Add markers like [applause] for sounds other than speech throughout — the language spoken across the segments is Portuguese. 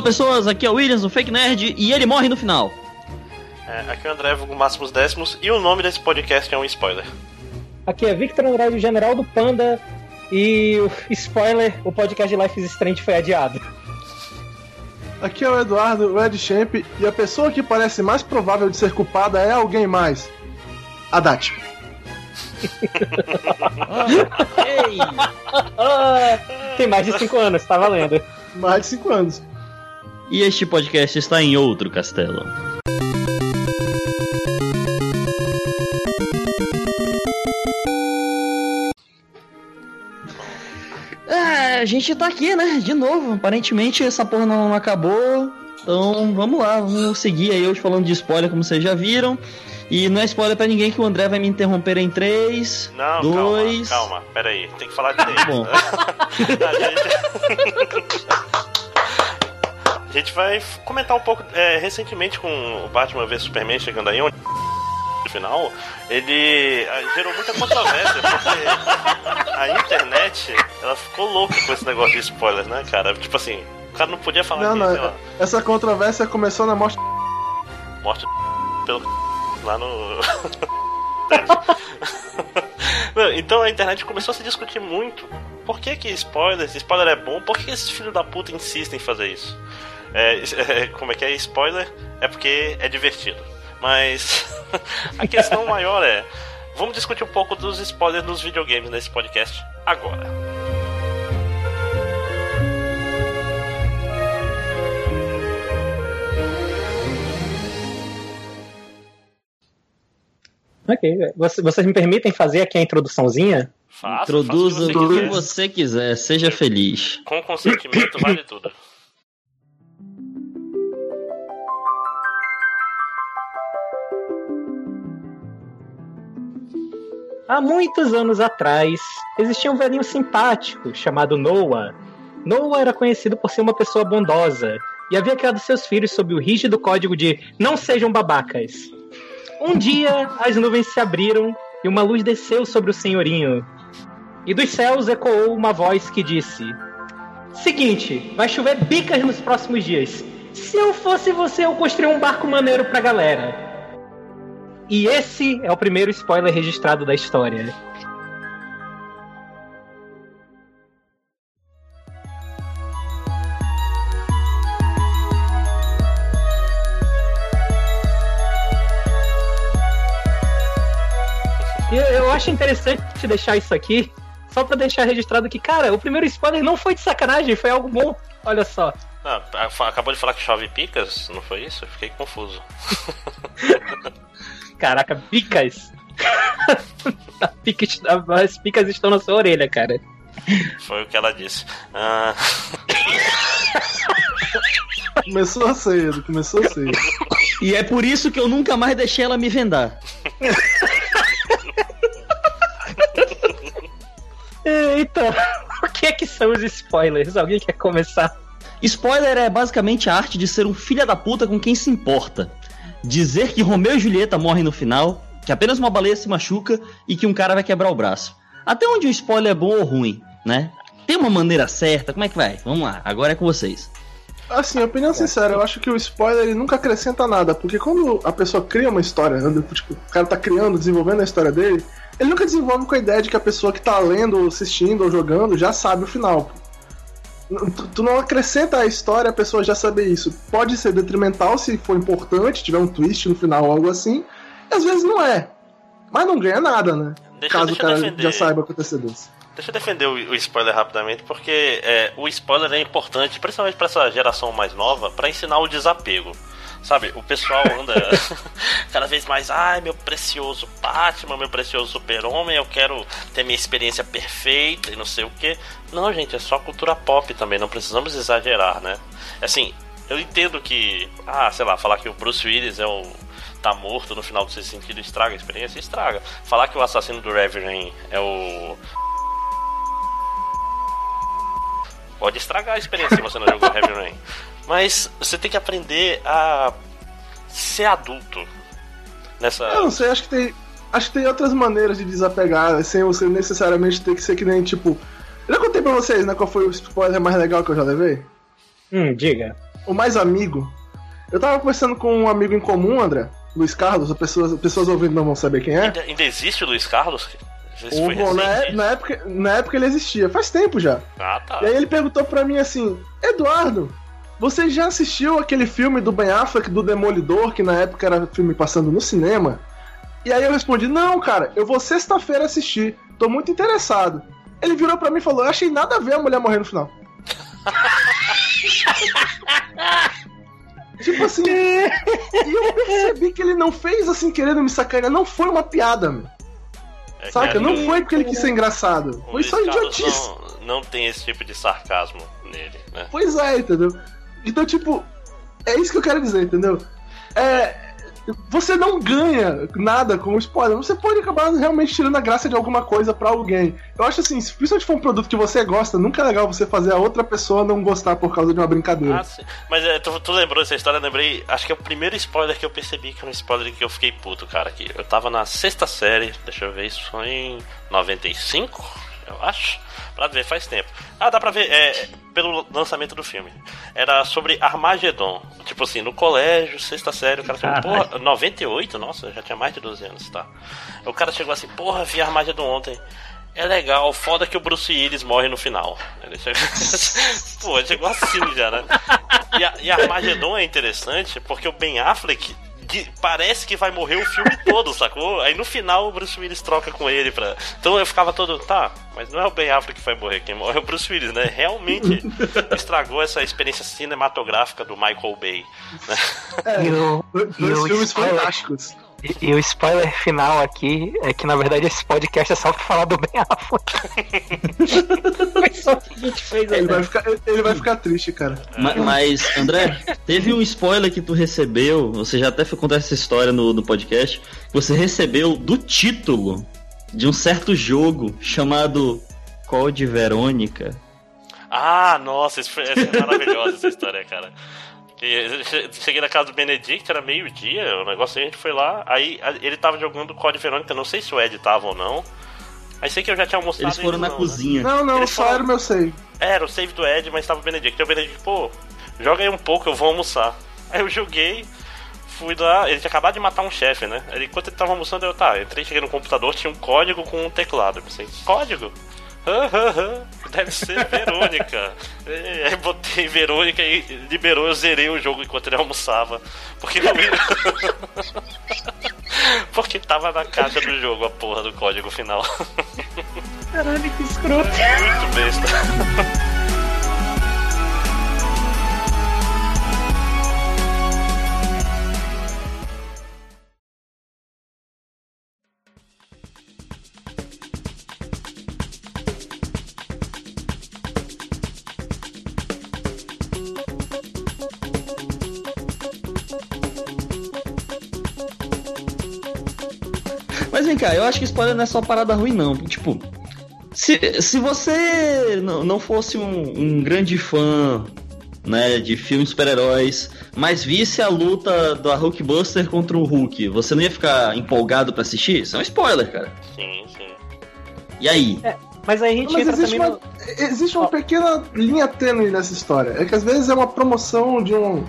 Olá pessoas, aqui é o Williams, o Fake Nerd, e ele morre no final. É, aqui é o André, vulgo Máximos Décimos, e o nome desse podcast é um spoiler. Aqui é Victor Andrade, o General do Panda, e [laughs] spoiler, o podcast de Life is Strange foi adiado. Aqui é o Eduardo, o Ed Champ, e a pessoa que parece mais provável de ser culpada é alguém mais. A Dati. [laughs] Tem mais de 5 anos, tá valendo. Mais de 5 anos. E este podcast está em outro castelo. É, a gente tá aqui, né? De novo. Aparentemente essa porra não acabou. Então vamos lá, vamos seguir aí hoje falando de spoiler, como vocês já viram. E não é spoiler pra ninguém que o André vai me interromper em 3, Não, 2. calma, calma, peraí, tem que falar direito. bom. [laughs] A gente [laughs] vai comentar um pouco é, recentemente com o Batman vs Superman chegando aí, onde no final, ele gerou muita controvérsia, porque a internet ela ficou louca com esse negócio de spoilers, né, cara? Tipo assim, o cara não podia falar Não, que, não, essa controvérsia começou na morte. morte pelo [laughs] lá no. [laughs] Então a internet começou a se discutir muito. Por que que spoiler, se spoiler é bom, por que esses filhos da puta insistem em fazer isso? É, é, como é que é spoiler? É porque é divertido. Mas [laughs] a questão maior é. Vamos discutir um pouco dos spoilers nos videogames nesse podcast agora. Ok, Você- vocês me permitem fazer aqui a introduçãozinha? Faça, Introduza faça o o que que você quiser. você quiser, seja feliz. Com consentimento vale tudo. Há muitos anos atrás, existia um velhinho simpático chamado Noah. Noah era conhecido por ser uma pessoa bondosa e havia criado seus filhos sob o rígido código de não sejam babacas. Um dia, as nuvens se abriram e uma luz desceu sobre o senhorinho. E dos céus ecoou uma voz que disse: Seguinte, vai chover bicas nos próximos dias. Se eu fosse você, eu construía um barco maneiro pra galera. E esse é o primeiro spoiler registrado da história. E Eu, eu acho interessante deixar isso aqui, só pra deixar registrado que, cara, o primeiro spoiler não foi de sacanagem, foi algo bom. Olha só. Ah, acabou de falar que chove picas, não foi isso? Eu fiquei confuso. [laughs] Caraca, picas. [laughs] A pica está- As picas estão na sua orelha, cara. Foi o que ela disse. Ah, [laughs] Começou cedo, começou cedo. E é por isso que eu nunca mais deixei ela me vendar. Então, [laughs] o que é que são os spoilers? Alguém quer começar? Spoiler é basicamente a arte de ser um filho da puta com quem se importa. Dizer que Romeu e Julieta morrem no final, que apenas uma baleia se machuca e que um cara vai quebrar o braço. Até onde o spoiler é bom ou ruim, né? Tem uma maneira certa? Como é que vai? Vamos lá, agora é com vocês. Assim, opinião sincera, eu acho que o spoiler ele nunca acrescenta nada, porque quando a pessoa cria uma história, né, tipo, o cara tá criando, desenvolvendo a história dele, ele nunca desenvolve com a ideia de que a pessoa que tá lendo, ou assistindo ou jogando já sabe o final. Tu, tu não acrescenta a história a pessoa já saber isso. Pode ser detrimental se for importante, tiver um twist no final ou algo assim, e às vezes não é. Mas não ganha nada, né? Deixa- Caso deixa o cara defender. já saiba com antecedência. deixa eu defender o, spoiler rapidamente, porque é, o spoiler é importante, principalmente pra essa geração mais nova, pra ensinar o desapego. Sabe, o pessoal anda [laughs] cada vez mais, ai meu precioso Batman, meu precioso super-homem, eu quero ter minha experiência perfeita e não sei o que. Não, gente, é só cultura pop também, não precisamos exagerar, né? Assim, eu entendo que, ah, sei lá, falar que o Bruce Willis é o. tá morto no final desse sentido estraga a experiência, estraga. Falar que o assassino do Reverend é o. Pode estragar a experiência se você não jogou Heavy Rain. [laughs] Mas você tem que aprender a ser adulto nessa. Eu não sei, acho que tem. Acho que tem outras maneiras de desapegar, sem você necessariamente ter que ser que nem, tipo. Eu já contei pra vocês, né, qual foi o spoiler mais legal que eu já levei? Hum, diga. o mais amigo. Eu tava conversando com um amigo em comum, André, Luiz Carlos, as pessoas, pessoas ouvindo não vão saber quem é. Ainda, ainda existe o Luiz Carlos? O, bom, na, é, na, época, na época ele existia, faz tempo já. Ah, tá. E aí ele perguntou pra mim assim: Eduardo, você já assistiu aquele filme do Ben Affleck do Demolidor, que na época era filme passando no cinema? E aí eu respondi: Não, cara, eu vou sexta-feira assistir, tô muito interessado. Ele virou pra mim e falou: Eu achei nada a ver a mulher morrer no final. [laughs] tipo assim. e eu percebi que ele não fez assim querendo me sacanear, não foi uma piada, meu. É Saca? Não foi porque ele quis ser engraçado. Foi só idiotice. Não, não tem esse tipo de sarcasmo nele, né? Pois é, entendeu? Então, tipo, é isso que eu quero dizer, entendeu? É você não ganha nada com o spoiler. Você pode acabar realmente tirando a graça de alguma coisa para alguém. Eu acho assim, se principalmente for um produto que você gosta, nunca é legal você fazer a outra pessoa não gostar por causa de uma brincadeira. Ah, sim. Mas é, tu, tu, lembrou essa história? Eu lembrei. Acho que é o primeiro spoiler que eu percebi que é um spoiler que eu fiquei puto, cara. Aqui. Eu tava na sexta série, deixa eu ver, isso foi em 95, eu acho. Pra ver, faz tempo. Ah, dá pra ver. É, pelo lançamento do filme. Era sobre Armagedon. Tipo assim, no colégio, sexta série, o cara falou, porra, 98? Nossa, já tinha mais de 12 anos, tá? O cara chegou assim, porra, vi Armagedon ontem. É legal, foda que o Bruce Willis morre no final. Ele chegou... [laughs] Pô, chegou assim já, né? E, a, e Armagedon é interessante porque o Ben Affleck parece que vai morrer o filme [laughs] todo, sacou? Aí no final o Bruce Willis troca com ele pra. Então eu ficava todo, tá, mas não é o Ben Affleck que vai morrer, quem morre é o Bruce Willis, né? Realmente [laughs] estragou essa experiência cinematográfica do Michael Bay. Né? É, dois filmes fantásticos. E, e, o spoiler final aqui é que, na verdade, esse podcast é só pra falar do Ben Affleck. [laughs] Foi só o que a gente fez ele vai, ficar, ele vai ficar triste, cara. Mas, mas, André, teve um spoiler que tu recebeu, você já até foi contar essa história no, no podcast, que você recebeu do título de um certo jogo chamado Code Verônica. Ah, nossa, isso foi, essa é maravilhosa essa história, cara. [laughs] Cheguei na casa do Benedict, era meio-dia, o negócio a gente foi lá, aí ele tava jogando Code Verônica, não sei se o Ed tava ou não. Aí sei que eu já tinha almoçado. Eles foram na não, né? cozinha. Né? Não, não, Eles só foram... era o meu save. Era o save do Ed, mas tava o Benedict. Então o Benedict, pô, joga aí um pouco, eu vou almoçar. [laughs] Aí eu joguei, fui lá, ele tinha acabado de matar um chefe, né? Ele, enquanto ele tava almoçando, eu, tá, entrei, cheguei no computador, tinha um código com um teclado. Eu pensei, código? Deve ser Verônica. [laughs] Aí botei Verônica e liberou, eu zerei o jogo enquanto ele almoçava. Porque não ia. [laughs] Porque tava na caixa do jogo a porra do código final. [laughs] Caralho, que escroto. Muito besta. Cá, eu acho que spoiler não é só parada ruim, não. Tipo, se, se você não fosse um, um grande fã né, de filmes super-heróis, mas visse a luta do Hulkbuster contra o Hulk, você não ia ficar empolgado para assistir? Isso é um spoiler, cara. Sim, sim. E aí? É, mas aí a gente mas existe uma, no... existe uma pequena linha tênue nessa história. É que às vezes é uma promoção de um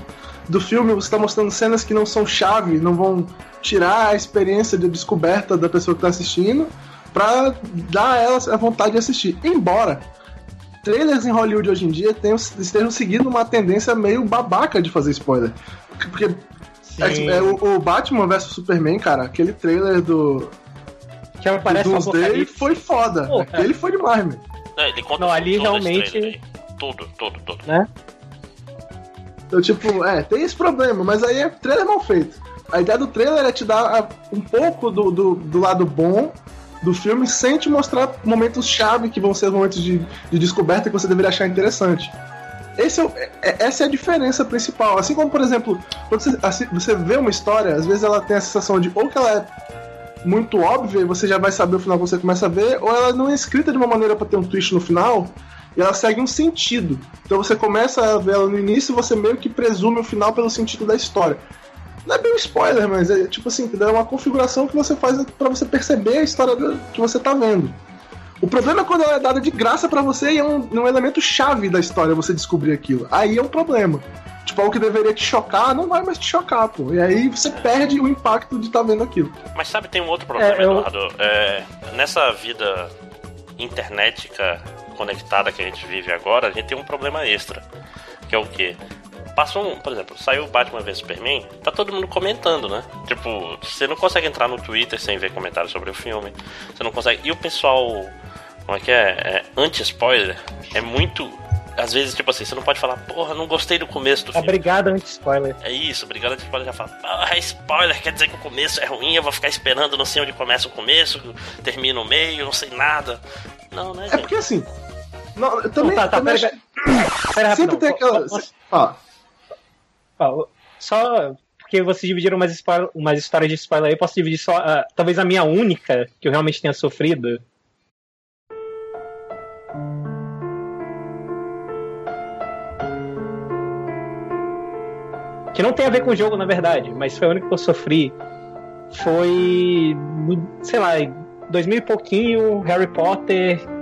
do filme, você está mostrando cenas que não são chave, não vão tirar a experiência de descoberta da pessoa que está assistindo, para dar a ela a vontade de assistir. Embora trailers em Hollywood hoje em dia tenham, estejam seguindo uma tendência meio babaca de fazer spoiler. Porque é, é, o, o, Batman vs Superman, cara, aquele trailer do. Que aparece do Doomsday foi foda. Aquele é. foi demais, meu. Não, ele conta Não, ali realmente. Tudo, tudo, tudo. Né? Então, tipo, é, tem esse problema, mas aí é trailer mal feito. A ideia do trailer é te dar um pouco do, do, do lado bom do filme sem te mostrar momentos-chave que vão ser momentos de, de descoberta que você deveria achar interessante. Esse é, é, essa é a diferença principal. Assim como, por exemplo, quando você, assim, você vê uma história, às vezes ela tem a sensação de ou que ela é muito óbvia e você já vai saber o final que você começa a ver, ou ela não é escrita de uma maneira para ter um twist no final e ela segue um sentido. Então você começa a ver ela no início e você meio que presume o final pelo sentido da história. Não é bem um spoiler, mas é tipo assim, é uma configuração que você faz para você perceber a história que você tá vendo. O problema é quando ela é dada de graça para você e é um, um elemento chave da história você descobrir aquilo. Aí é um problema. tipo, algo que deveria te chocar, não vai mais te chocar, pô. E aí você perde o impacto de estar tá vendo aquilo. Mas sabe, tem um outro problema, é, eu... Eduardo. É, nessa vida internetica conectada que a gente vive agora, a gente tem um problema extra. Que é o quê? Passou um, por exemplo, saiu Batman vs Superman, tá todo mundo comentando, né? Tipo, você não consegue entrar no Twitter sem ver comentários sobre o filme. Você não consegue. E o pessoal, como é que é? é Anti-spoiler, é muito às vezes, tipo assim, você não pode falar, porra, não gostei do começo do filme. Obrigado, anti-spoiler. É isso, obrigado, anti-spoiler. Já fala, ah, spoiler, quer dizer que o começo é ruim, eu vou ficar esperando, não sei onde começa o começo, termina o meio, não sei nada. Não, né, É porque assim. Não, eu também. Não, tá, tá, também pera, acho... pera, Sempre tem aquela. Só porque vocês dividiram umas, spoiler, umas histórias de spoiler aí, eu posso dividir só. Uh, talvez a minha única, que eu realmente tenha sofrido. Que não tem a ver com o jogo, na verdade, mas foi a única que eu sofri. Foi. sei lá, 2000 e pouquinho, Harry Potter.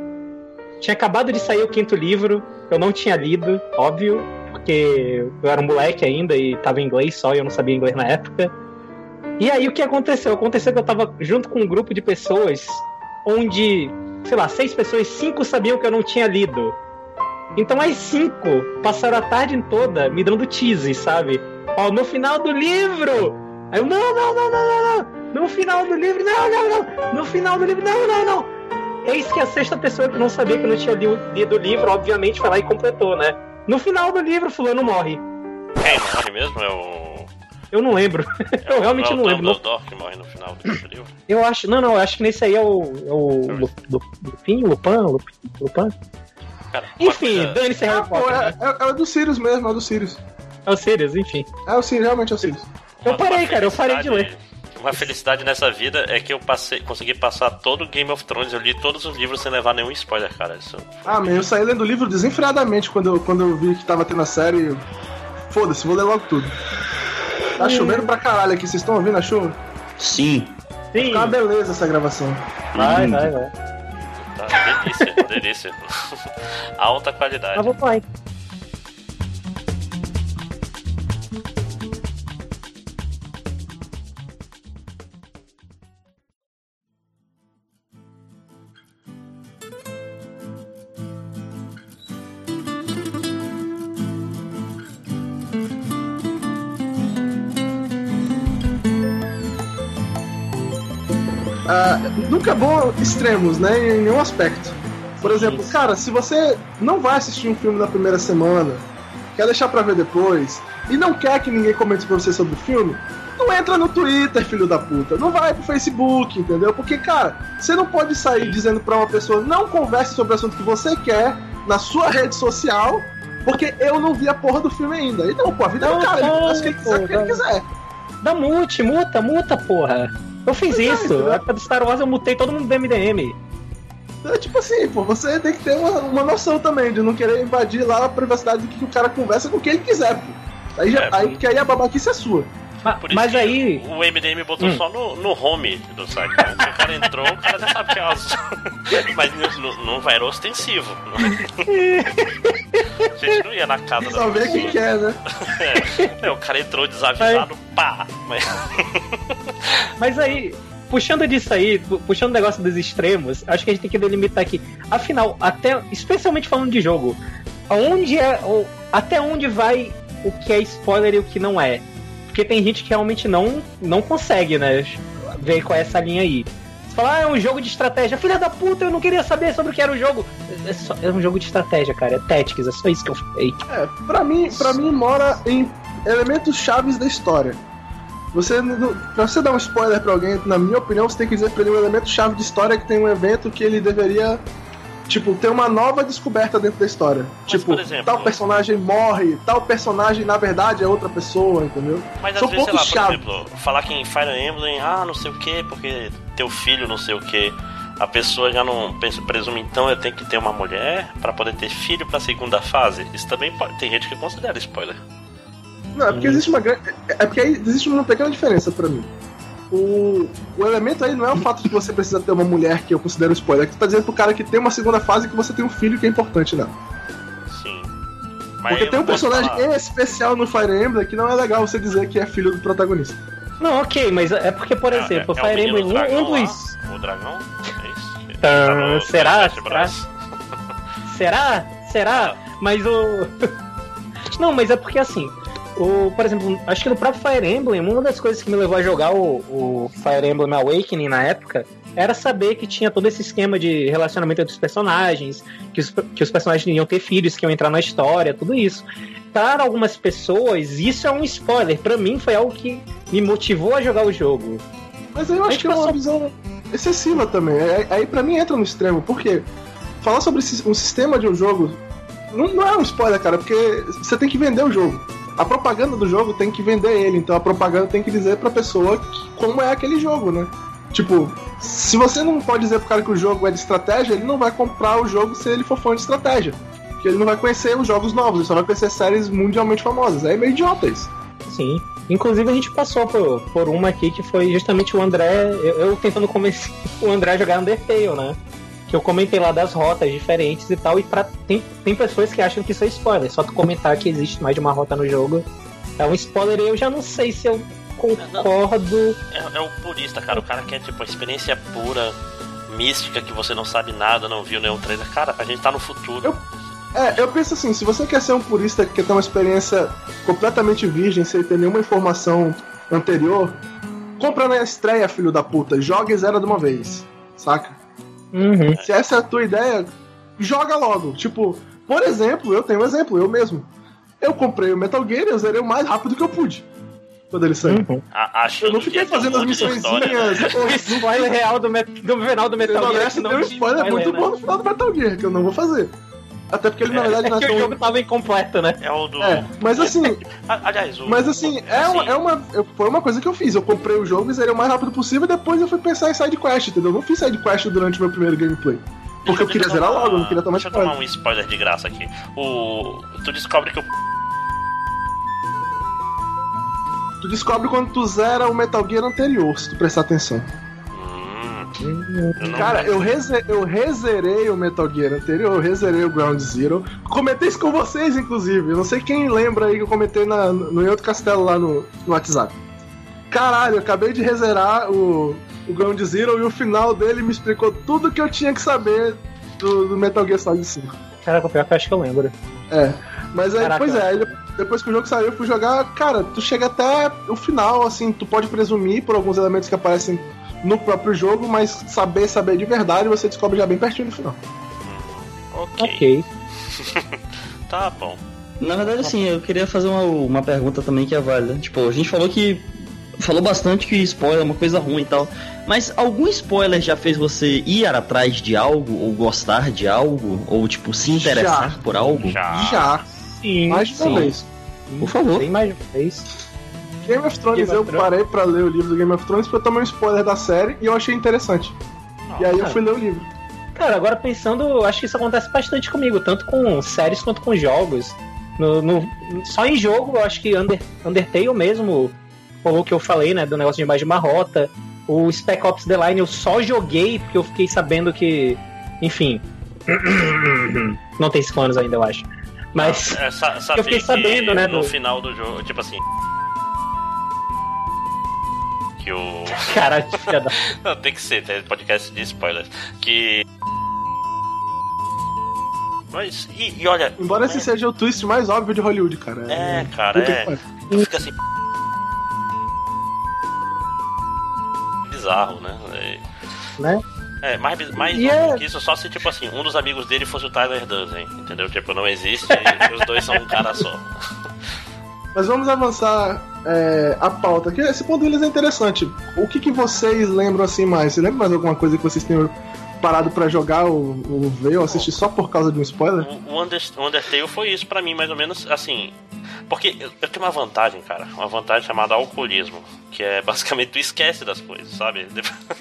Tinha acabado de sair o quinto livro, eu não tinha lido, óbvio porque eu era um moleque ainda e tava em inglês só e eu não sabia inglês na época. E aí o que aconteceu? Aconteceu que eu tava junto com um grupo de pessoas onde, sei lá, seis pessoas, cinco sabiam que eu não tinha lido. Então as cinco passaram a tarde toda me dando tease, sabe? Ó, no final do livro! Aí eu, não, não, não, não, não, não! No final do livro, não, não, não! No final do livro, não, não, não! Eis que a sexta pessoa que não sabia que eu não tinha lido o livro, obviamente, foi lá e completou, né? No final do livro, fulano morre. Quem morre mesmo é o. Eu não lembro. [laughs] É eu realmente não lembro. É o que morre no final do livro? Eu acho. Não, não, eu acho que nesse aí é o. É o Lupin? Lupin? Lupin? Cara, enfim, coisa... dane-se Harry Potter. É, é, é, o do Sirius mesmo, é o do Sirius. É o Sirius, enfim. É o Sirius, realmente é o Sirius. Eu parei, cara, eu parei de ler. Uma felicidade nessa vida é que eu passei, consegui passar todo o Game of Thrones, eu li todos os livros sem levar nenhum spoiler, cara. Isso... Ah, mas eu saí lendo o livro desenfreadamente quando eu, quando eu vi que tava tendo a série. Foda-se, vou ler logo tudo. Tá chovendo pra caralho aqui, vocês estão ouvindo a chuva? Sim. Sim. Fica uma beleza essa gravação. Vai, hum. vai, vai. Tá, delícia, delícia. [laughs] Alta qualidade. Eu vou pai. Uh, nunca é bom extremos, né? Em nenhum aspecto. Por exemplo, cara, se você não vai assistir um filme na primeira semana, quer deixar pra ver depois, e não quer que ninguém comente pra você sobre o filme, não entra no Twitter, filho da puta. Não vai pro Facebook, entendeu? Porque, cara, você não pode sair dizendo pra uma pessoa não converse sobre o assunto que você quer na sua rede social, porque eu não vi a porra do filme ainda. Então, pô, a vida não, é do cara, ele faz o que ele quiser, o que ele quiser. Dá mute, muta, muta, porra. Eu fiz é, isso. É, Na época do Star Wars eu mutei todo mundo do MDM. É tipo assim, pô, você tem que ter uma, uma noção também de não querer invadir lá a privacidade do que o cara conversa com quem ele quiser, pô. Aí, já, é, aí, porque aí a babaquice é sua. Mas, mas aí. O MDM botou hum. só no, no home do site. Né? O cara entrou, o cara já sabe que é azul. [laughs] Mas não, não vai era ostensivo. A gente não ia na casa Só da vê quem quer, né? [laughs] É. o cara entrou desavisado, aí... pá. Mas... [laughs] mas aí, puxando disso aí, puxando o negócio dos extremos, acho que a gente tem que delimitar aqui. Afinal, até, especialmente falando de jogo, aonde é, ou, até onde vai o que é spoiler e o que não é? Porque tem gente que realmente não, não consegue, né? Ver qual é essa linha aí. Você fala, ah, é um jogo de estratégia. Filha da puta, eu não queria saber sobre o que era o jogo. É, só, é um jogo de estratégia, cara. É Tactics, é só isso que eu falei. É, pra mim, pra mim mora em elementos chaves da história. Você, pra você dar um spoiler pra alguém, na minha opinião, você tem que dizer pra ele um elemento chave de história que tem um evento que ele deveria tipo, ter uma nova descoberta dentro da história. Mas, tipo, exemplo, tal personagem morre, tal personagem na verdade é outra pessoa, entendeu? Mas São às vezes, sei lá, chave. por exemplo, falar que em Fire Emblem, ah, não sei o que, porque teu filho não sei o que. A pessoa já não pensa, presume então eu tenho que ter uma mulher para poder ter filho para segunda fase. Isso também pode, tem gente que considera spoiler. Não, é porque existe uma grande, é porque aí existe uma pequena diferença para mim o, o elemento aí não é o fato de que você precisa ter uma mulher que eu considero spoiler, é que tu tá dizendo pro cara que tem uma segunda fase que você tem um filho que é importante, não. Sim. Mas Porque tem um personagem falar. especial no Fire Emblem que não é legal você dizer que é filho do protagonista. Não, ok, mas é porque, por É- exemplo, é, o Fire Emblem, um, dragão um lá, dos. O dragão? É isso? Ah, tá no será? Bros. Será? Será? [laughs] Mas o. [laughs] Não, mas é porque assim. O, por exemplo, acho que no próprio Fire Emblem, uma das coisas que me levou a jogar o, o Fire Emblem Awakening na época era saber que tinha todo esse esquema de relacionamento entre os personagens, que os, que os personagens iam ter filhos, que iam entrar na história, tudo isso. Para algumas pessoas, isso é um spoiler. Pra mim, foi algo que me motivou a jogar o jogo. Mas aí eu acho que é uma passou- visão excessiva também. Aí, aí pra mim entra no extremo, porque falar sobre um sistema de um jogo não, não é um spoiler, cara, porque você tem que vender o jogo. A propaganda do jogo tem que vender ele, então a propaganda tem que dizer pra pessoa que- como é aquele jogo, né? Tipo, se você não pode dizer pro cara que o jogo é de estratégia, ele não vai comprar o jogo se ele for fã de estratégia. Porque ele não vai conhecer os jogos novos, ele só vai conhecer séries mundialmente famosas. É meio idiota isso. Sim. Inclusive a gente passou por, por uma aqui que foi justamente o André, eu, eu tentando convencer [laughs] o André a jogar Undertale, né? Que eu comentei lá das rotas diferentes e tal, e pra, tem, tem pessoas que acham que isso é spoiler, só tu comentar que existe mais de uma rota no jogo é um spoiler e eu já não sei se eu concordo. É, é o purista, cara. O cara quer, tipo, a experiência pura, mística, que você não sabe nada, não viu nenhum trailer. Cara, a gente tá no futuro. Eu- É, eu penso assim, se você quer ser um purista que quer ter uma experiência completamente virgem, sem ter nenhuma informação anterior, compra na estreia, filho da puta, joga e zera de uma vez, saca? Uhum. Se essa é a tua ideia, joga logo. Tipo, por exemplo, eu tenho um exemplo, eu mesmo. Eu comprei o Metal Gear e eu zerei o mais rápido que eu pude. Quando ele saiu. Uhum. A, Eu não que fiquei um fazendo as história, né? [laughs] missõezinhas. O spoiler real do, do final do Metal Gear. Gear que não deu um tinha spoiler muito né? bom no final do Metal Gear, que eu não vou fazer. Até porque ele, na É, verdade, É não é que o jogo tava incompleto, né? É o do. É, mas assim, A- Aliás, o. Mas assim, é, uma, é uma. eu- Foi uma coisa que eu fiz. Eu comprei o jogo e zerei o mais rápido possível e depois eu fui pensar em side quest, entendeu? Eu não fiz side quest durante o meu primeiro gameplay. Porque eu queria deixa zerar logo, eu não queria tomar Deixa eu tomar um spoiler de graça aqui. O. Tu descobre que o. Tu descobre quando tu zera o Metal Gear anterior, se tu prestar atenção. Eu Cara, eu, reze- eu rezerei o Metal Gear anterior, eu rezerei o Ground Zero. Comentei isso com vocês, inclusive. Eu não sei quem lembra aí que eu comentei na, no em outro castelo lá no, no WhatsApp. Caralho, eu acabei de rezerar o, o Ground Zero e o final dele me explicou tudo que eu tinha que saber do, do Metal Gear Solid 5. Caraca, o pior que eu acho que eu lembro. É. Mas aí, Caraca. pois é, aí depois que o jogo saiu, eu fui jogar. Cara, tu chega até o final, assim, tu pode presumir por alguns elementos que aparecem no próprio jogo, mas saber, saber de verdade, você descobre já bem pertinho do final. Ok. Ok. [laughs] Tá bom. Na verdade, assim, eu queria fazer uma, uma pergunta também que é válida. Tipo, a gente falou que. Falou bastante que spoiler é uma coisa ruim e tal. Mas algum spoiler já fez você ir atrás de algo, ou gostar de algo, ou tipo, se interessar por algo? Já. Já, Sim, mais de sim. uma vez. Por favor. Bem mais de uma vez. Game of Thrones, Game of eu Thrones. parei pra ler o livro do Game of Thrones porque eu tomei um spoiler da série e eu achei interessante. E aí eu fui ler o livro. Cara, agora pensando, eu acho que isso acontece bastante comigo, tanto com séries quanto com jogos. No, no- só em jogo, eu acho que Under, Undertale mesmo, falou que eu falei, né, do negócio de mais de uma rota. O Spec Ops The Line eu só joguei porque eu fiquei sabendo que, enfim, [coughs] não tem clones ainda, eu acho. Mas É, sa saber Eu fiquei que sabendo, né, No do- final do jogo, tipo assim. Que o. [laughs] Caralho, filha da. [laughs] Não, tem que ser, tem podcast de spoilers. Que. Mas, e, e olha. Embora esse é, seja o twist mais óbvio de Hollywood, cara. É, cara, Puta que é. Tu fica assim. Bizarro, né? É, Né? É, mais, mais E óbvio é- que isso só se, tipo assim, um dos amigos dele fosse o Tyler Durden, entendeu? Tipo, não existe, e os dois são um cara só. Mas vamos avançar é, a pauta aqui. Esse ponto deles é interessante. O que, que vocês lembram assim mais? Você lembra mais alguma coisa que vocês tenham parado pra jogar ou, ou ver ou assistir só por causa de um spoiler? O, o Under- o Undertale foi isso pra mim, mais ou menos assim. Porque eu, tenho uma vantagem, cara. Uma vantagem chamada alcoolismo. Que é basicamente tu esquece das coisas, sabe?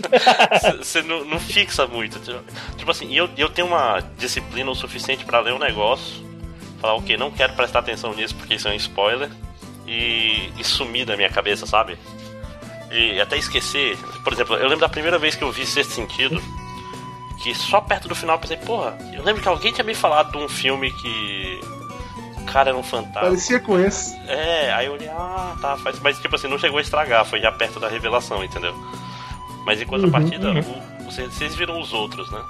[laughs] Você não, não fixa muito. Tipo, tipo assim, eu, eu tenho uma disciplina o suficiente pra ler um negócio. Falar, ok, não quero prestar atenção nisso porque isso é um spoiler. E, e sumir da minha cabeça, sabe? E até esquecer. Por exemplo, eu lembro da primeira vez que eu vi Sexto Sentido que só perto do final eu pensei, porra, eu lembro que alguém tinha me falado de um filme que. cara era um fantasma. Parecia com esse. É, aí eu olhei, ah, tá, faz. Mas tipo assim, não chegou a estragar, foi já perto da revelação, entendeu? Mas em contrapartida, Uhum, o- vocês, vocês viram os outros, né?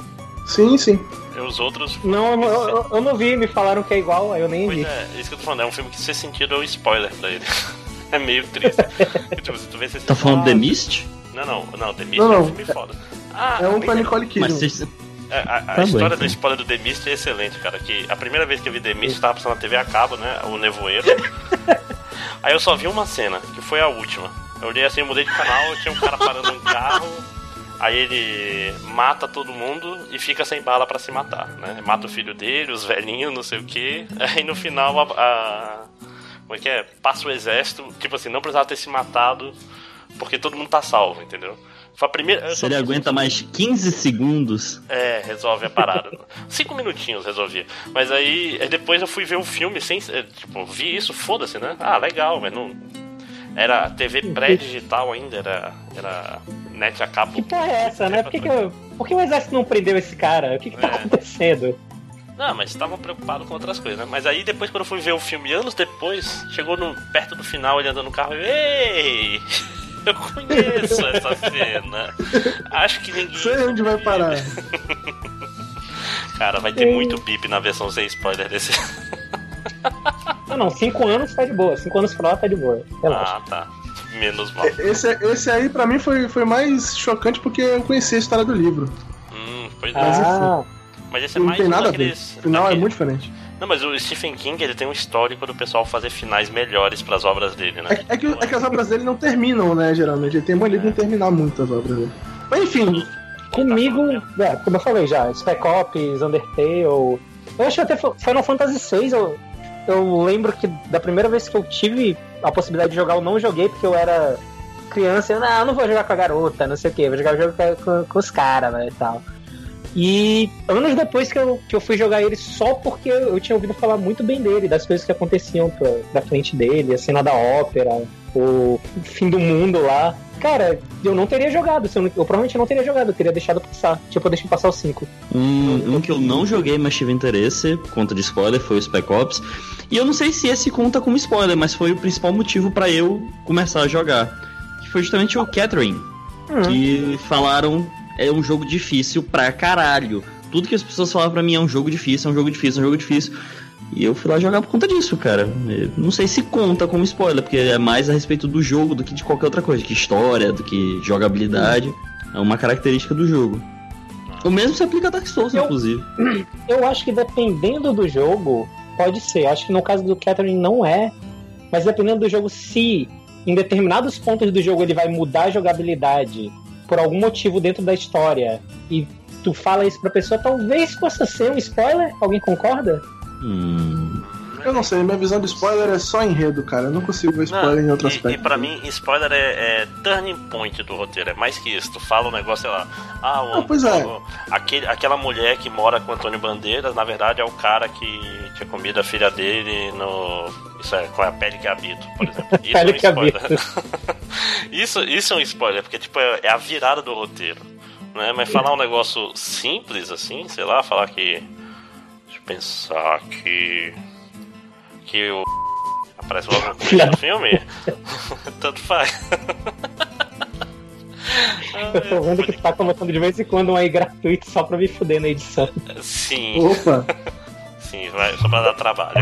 Sim, sim. E os outros. Não, eu, eu- eu não vi, me falaram que é igual, aí eu nem Pois vi. é, isso que eu tô falando, é um filme que se sentido é um spoiler pra ele. [laughs] é meio triste. [laughs] Tipo, se tu vê, você Tá falando The Mist? Não, não, não, The Mist Não, é um não. filme foda. Ah, É um pra Nicole Kidman. Mas vocês. É, a, a Tá história então. do spoiler do The Mist é excelente, cara. Que a primeira vez que eu vi The Mist tava passando na TV a cabo, né? O Nevoeiro. [laughs] Aí eu só vi uma cena, que foi a última. Eu olhei assim, eu mudei de canal, tinha um cara parando um carro. Aí ele mata todo mundo e fica sem bala pra se matar, né? Mata o filho dele, os velhinhos, não sei o que. [laughs] Aí no final a, a- Como é que é? Passa o exército, tipo assim, não precisava ter se matado porque todo mundo tá salvo, entendeu? Foi a primeira. Se ele aguenta mais 15 segundos. É, resolve a parada. [laughs] Cinco minutinhos resolvia. Mas aí, aí depois eu fui ver o filme sem. Tipo, vi isso, foda-se, né? Ah, legal, mas não. Era TV pré-digital ainda, era. Era net a cabo. Que porra é essa, né? Por que, que, eu- por que o exército não prendeu esse cara? O que, que tá É. acontecendo? Não, mas estavam preocupados com outras coisas, né? Mas aí depois, quando eu fui ver o filme, anos depois, chegou no, perto do final, ele andando no carro e. Ei! Eu conheço essa cena. Acho que ninguém. Sei onde vai parar. [laughs] Cara, vai ter muito bip na versão sem spoiler desse. Não, não, cinco anos tá de boa. Cinco anos pra lá tá de boa. Relaxa. Ah, tá. Menos mal. Esse, esse aí, pra mim, foi, foi mais chocante porque eu conheci a história do livro. Hum, pois é. mas ah, Mas esse é Não mais tem um nada a ver. daqueles. O final é muito diferente. Não, mas o Stephen King ele tem um histórico do pessoal fazer finais melhores pras obras dele, né? É, é que, é que as obras dele não terminam, né, geralmente. Ele tem mania de não terminar muito as obras dele. Mas enfim, comigo, é, como eu falei já, Spec Ops, Undertale. Eu acho que até Final Fantasy VI, eu, eu lembro que da primeira vez que eu tive a possibilidade de jogar, eu não joguei porque eu era criança. Eu, não, eu não vou jogar com a garota, não sei o que, vou jogar o jogo com, com- os caras, né, e tal. E anos depois que eu, que eu fui jogar ele só porque eu tinha ouvido falar muito bem dele, das coisas que aconteciam pra, da frente dele, a cena da ópera, o fim do mundo lá. Cara, eu não teria jogado, eu, não- eu provavelmente não teria jogado, eu teria deixado passar. Tipo, eu deixei passar os 5. Um, um que eu não joguei, mas tive interesse, conta de spoiler, foi o Spec Ops. E eu não sei se esse conta como spoiler, mas foi o principal motivo pra eu começar a jogar. Que foi justamente o Catherine. Que falaram é um jogo difícil pra caralho. Tudo que as pessoas falavam pra mim é um jogo difícil, é um jogo difícil, é um jogo difícil. E eu fui lá jogar por conta disso, cara. Eu não sei se conta como spoiler, porque é mais a respeito do jogo do que de qualquer outra coisa, que história, do que jogabilidade. É uma característica do jogo. O mesmo se aplica a Dark Souls, Eu- inclusive. [clears throat] Eu acho que dependendo do jogo, pode ser. Acho que no caso do Catherine não é. Mas dependendo do jogo, se em determinados pontos do jogo ele vai mudar a jogabilidade por algum motivo dentro da história e tu fala isso pra pessoa, talvez possa ser um spoiler. Alguém concorda? Hum. eu não sei, minha visão de spoiler é só enredo, cara. Eu não consigo ver spoiler em outro e, aspecto. e pra mim, spoiler é, é turning point do roteiro, é mais que isso. Tu fala um negócio, sei lá. Ah, o, Ah, pois é. o- aquele, aquela mulher que mora com o Antônio Bandeiras, na verdade, é o cara que tinha comido a filha dele no. Isso é, com a pele que habito, por [laughs] exemplo. Isso Pele é um que spoiler. [laughs] isso, isso é um spoiler, porque tipo, é, é a virada do roteiro. Né? Mas falar um negócio simples assim, sei lá, falar que. Pensar que. Que o. [laughs] Aparece logo no [laughs] começo do filme. [laughs] Tanto faz. Eu tô vendo que tu tá colocando de vez em quando um aí gratuito só pra me fuder na edição. Sim, Opa! sim, vai, só pra dar trabalho.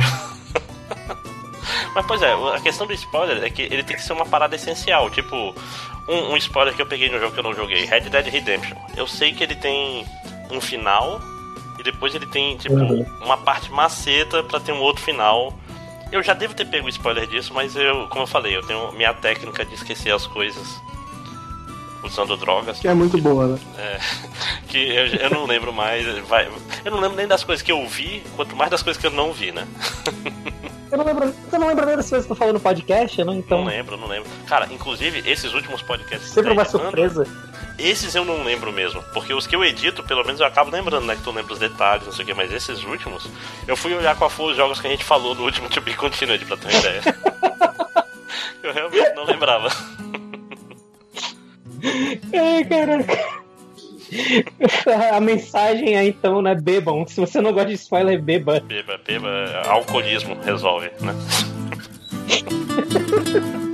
Mas, pois é, a questão do spoiler é que ele tem que ser uma parada essencial. Tipo, um, um spoiler que eu peguei no jogo que eu não joguei, Red Dead Redemption. Eu sei que ele tem um final e depois ele tem, tipo, Uhum. uma parte maceta pra ter um outro final. Eu já devo ter pego o spoiler disso, mas eu, como eu falei, eu tenho minha técnica de esquecer as coisas usando drogas. Que é muito boa, né? É, [laughs] que eu, eu não lembro mais. Vai, eu não lembro nem das coisas que eu vi, quanto mais das coisas que eu não vi, né? [laughs] Eu não lembro, eu não lembro nem das coisas que tu falou no podcast, não? Então, Não lembro, não lembro. Cara, inclusive, esses últimos podcasts. sempre uma surpresa. Esses eu não lembro mesmo. Porque os que eu edito, pelo menos eu acabo lembrando, né? Que tu lembra os detalhes, não sei o que. Mas esses últimos, eu fui olhar qual foram os jogos que a gente falou no último [laughs] To Be Continued, pra ter uma ideia. [laughs] eu realmente não lembrava. Ai, caraca. [laughs] A mensagem é então, né? Bebam. Se você não gosta de spoiler, beba. Beba, beba. Alcoolismo resolve, né? [laughs]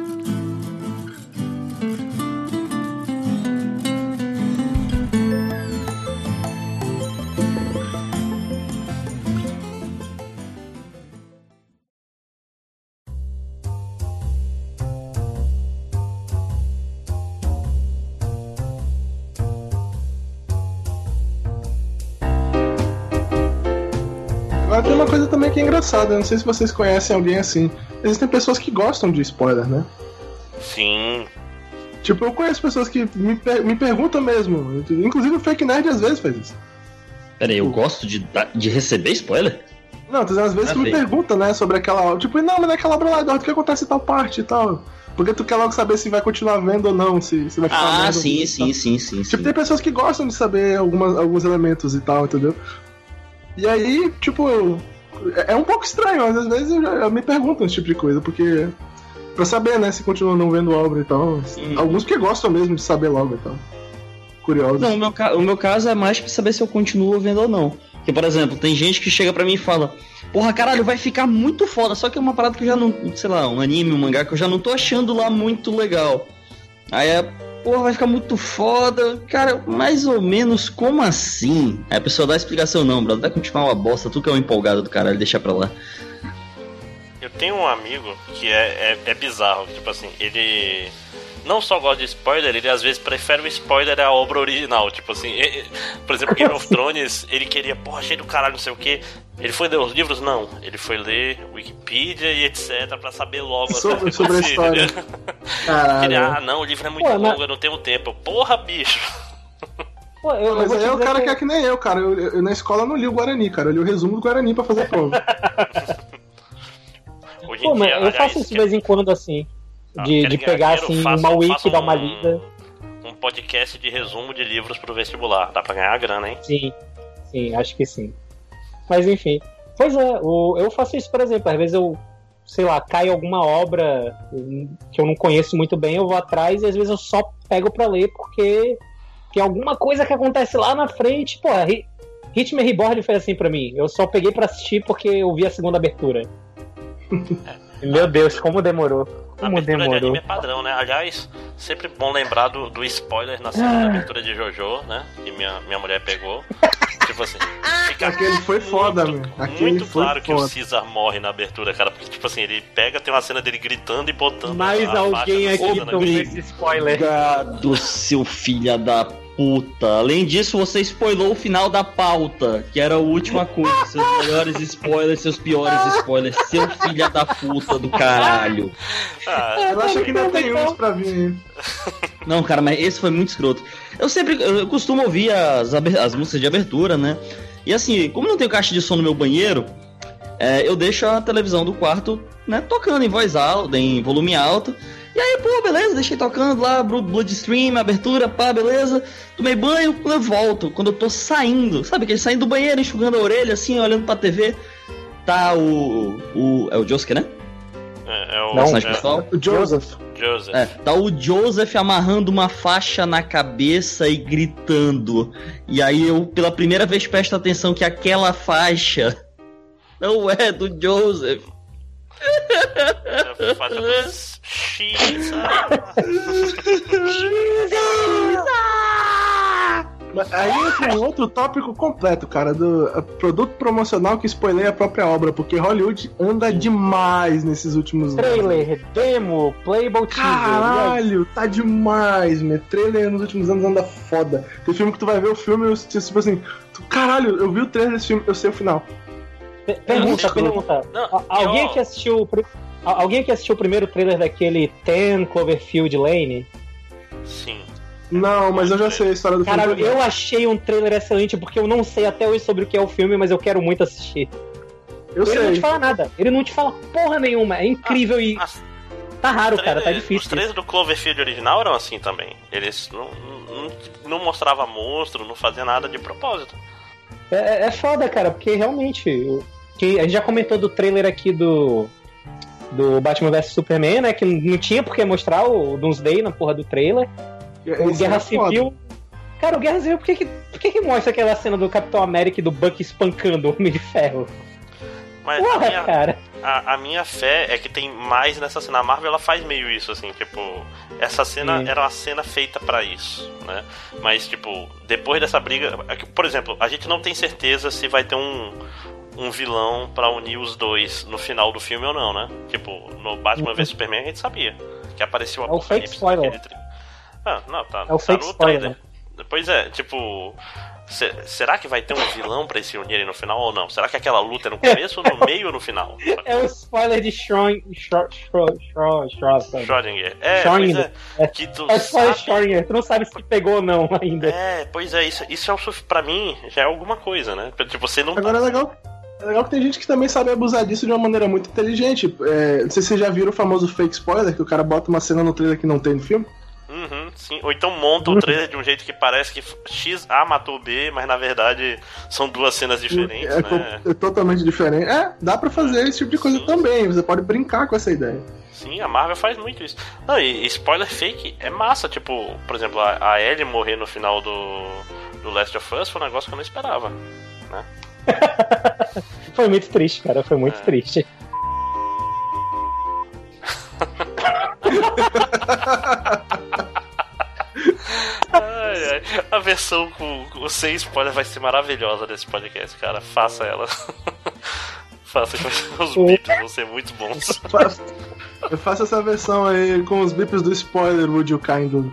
que é engraçada, eu não sei se vocês conhecem alguém assim. Existem pessoas que gostam de spoiler, né? Sim. Tipo, eu conheço pessoas que me, per- me perguntam mesmo. Inclusive o Fake Nerd às vezes faz isso. Pera aí, eu gosto de, de receber spoiler? Não, às vezes Ah, tu me bem. pergunta, né, sobre aquela obra. Tipo, não, mas naquela obra lá, Eduardo, o que acontece em tal parte e tal. Porque tu quer logo saber se vai continuar vendo ou não, se, se vai ficar Ah, vendo sim, sim, sim, sim, Tipo, sim. tem pessoas que gostam de saber algumas, alguns elementos e tal, entendeu? E aí, tipo, é é um pouco estranho, às vezes eu, já- eu me pergunto esse tipo de coisa, porque. Pra saber, né, se continuam não vendo obra e tal. Alguns que gostam mesmo de saber logo e tal. Curiosos. Não, o meu, o meu caso é mais pra saber se eu continuo vendo ou não. Porque, por exemplo, tem gente que chega pra mim e fala: Porra, caralho, vai ficar muito foda. Só que é uma parada que eu já não. Sei lá, um anime, um mangá que eu já não tô achando lá muito legal. Aí é. Porra, vai ficar muito foda. Cara, mais ou menos como assim? Aí a pessoa dá a explicação: Não, brother, vai continuar uma bosta. Tu que é um empolgado do caralho, deixa pra lá. Eu tenho um amigo que é, é, é bizarro, tipo assim, ele não só gosta de spoiler, ele às vezes prefere o spoiler à obra original. Tipo assim, e- e- por exemplo, Game of [laughs] Thrones, ele queria, porra, achei do caralho, não sei o que. Ele foi ler os livros? Não. Ele foi ler Wikipedia e etc. pra saber logo Sobre- as sobre a história. Ele, Caralho. ah, não, o livro é muito Pô, longo, mas- eu não tenho tempo. Porra, bicho. Pô, eu, eu Mas vou aí é o cara que- que é que nem eu, cara. Eu, eu- na escola eu não li o Guarani, cara. Eu li o resumo do Guarani pra fazer a prova. [laughs] Pô, mas eu faço isso de vez em quando, assim. Ah, De, de pegar, dinheiro? assim, Façam- uma wiki, dar uma um- lida. um podcast de resumo de livros pro vestibular. Dá pra ganhar grana, hein? Sim, sim, acho que sim. Mas enfim. Pois é, o- eu faço isso, por exemplo, às vezes eu, sei lá, cai alguma obra que eu não conheço muito bem, eu vou atrás e às vezes eu só pego pra ler porque tem alguma coisa que acontece lá na frente. Pô, Hi- Hitman Reborn foi assim pra mim. Eu só peguei pra assistir porque eu vi a segunda abertura. Meu Deus, como demorou. A Como abertura de demorou. anime é padrão, né? Aliás, sempre bom lembrar do, do spoiler na segunda abertura de Jojo, né? Que minha, minha mulher pegou. [laughs] tipo assim, fica Aquele foi foda, muito, meu. Aquele muito foi claro que o foda. Caesar morre na abertura, cara. Porque, tipo assim, ele pega, tem uma cena dele gritando e botando. Mais a alguém faixa aqui na tomou cena. esse spoiler. Obrigado, seu filho da puta. Além disso, você spoilou o final da pauta, que era a última coisa. Seus melhores spoilers, seus piores spoilers. Seu filho da puta do caralho. Ah, Eu acho que ainda tem uns pra vir aí. Não, cara, mas esse foi muito escroto. Eu sempre eu costumo ouvir as, as músicas de abertura, né? E assim, como não tenho caixa de som no meu banheiro, é, eu deixo a televisão do quarto, né, tocando em voz alta, em volume alto. E aí, pô, beleza, deixei tocando lá, Blo- Bloodstream, abertura, pá, beleza. Tomei banho, quando eu volto, quando eu tô saindo, sabe, que saindo do banheiro, enxugando a orelha, assim, olhando pra TV, tá o. o é o Josuke, né? é, é o Não. É? O Joseph. Joseph. É, tá o Joseph amarrando uma faixa na cabeça e gritando. E aí eu, pela primeira vez, presto atenção que aquela faixa [laughs] não é do Joseph. É a faixa dos [laughs] X. ah. Aí entra um outro tópico completo, cara, do produto promocional que spoileia a própria obra, porque Hollywood anda demais nesses últimos anos. Trailer, demo, playable teaser. Caralho, tá demais, meu. Trailer nos últimos anos anda foda. Tem filme que tu vai ver o filme e tipo assim, tu, caralho, eu vi o trailer desse filme, eu sei o final. Pe- Pergunta, pergunta. Não, Alguém eu- que assistiu o Alguém que assistiu o primeiro trailer daquele Ten Cloverfield Lane? Sim. Não, mas eu já sei a história do Caralho, filme. eu achei um trailer excelente porque eu não sei até hoje sobre o que é o filme, mas eu quero muito assistir. Eu Ele não te sei. fala nada, ele não te fala porra nenhuma, é incrível e As tá raro, cara, tá trailer- Os difícil. trailers do Cloverfield original eram assim também. Eles não, não, não mostrava monstro, não fazia nada de propósito. É, é foda, cara, porque realmente. o- Que a gente já comentou do trailer aqui do. Do Batman vs Superman, né? Que não tinha por que mostrar o Doomsday na porra do trailer. O Esse Guerra é foda. Civil. Cara, o Guerra Civil, por que, que, por que, que mostra aquela cena do Capitão América e do Buck espancando o Homem de Ferro? Mas Porra, a, minha, cara. a, a minha fé é que tem mais nessa cena. A Marvel ela faz meio isso, assim, tipo, essa cena Sim. era uma cena feita pra isso, né? Mas, tipo, depois dessa briga. é que, Por exemplo, a gente não tem certeza se vai ter um, um vilão pra unir os dois no final do filme ou não, né? Tipo, no Batman vs Superman a gente sabia que apareceu o É o fake Apocalipse spoiler. naquele tri- Ah, não, tá, É o tá fake no spoiler. trailer. Pois é, tipo. se- será que vai ter um vilão pra eles se unirem no final ou não? Será que aquela luta é no começo, ou no [laughs] meio ou no final? É o spoiler de Schrödinger. É, Schrödinger. pois é. Que tu É o spoiler de sabe... Schrödinger. Tu não sabe se pegou ou não ainda. É, pois é, isso, isso é o pra mim já é alguma coisa, né? Tipo, você não Agora é legal. É legal que tem gente que também sabe abusar disso de uma maneira muito inteligente. É, não sei se vocês já viram o famoso fake spoiler, que o cara bota uma cena no trailer que não tem no filme. Uhum, sim. Ou então monta o trailer de um jeito que parece que X A matou B, mas na verdade são duas cenas diferentes, é, né? é totalmente diferente. É, dá pra fazer esse tipo de coisa Sim. também. Você pode brincar com essa ideia. Sim, a Marvel faz muito isso. Não, e spoiler fake é massa, tipo, por exemplo, a, Ellie morrer no final do, do Last of Us foi um negócio que eu não esperava. [laughs] Foi muito triste, cara. Foi muito É. triste. Ai, ai. A versão com, com sem spoiler vai ser maravilhosa desse podcast, cara. Faça ela. [laughs] Faça que os bips vão ser muito bons. Faço- Eu faço essa versão aí com os bips do spoiler, Would You Kind.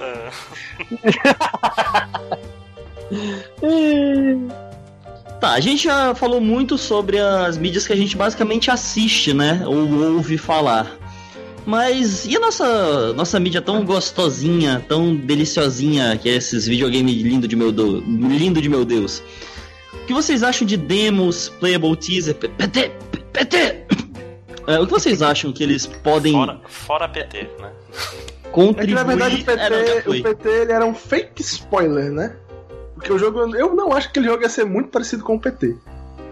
É. [laughs] Tá, a gente já falou muito sobre as mídias que a gente basicamente assiste, né? Ou ouve falar. Mas e a nossa, nossa mídia tão gostosinha, tão deliciosinha, que é esses videogames lindo de meu, do, lindo de meu Deus? O que vocês acham de demos, playable teaser, PT, PT? É, o que vocês acham que eles podem Fora, fora PT, né? É que contribuir? na verdade o PT, É, o PT ele era um fake spoiler, né? Porque o jogo. Eu não acho que aquele jogo ia ser muito parecido com o PT.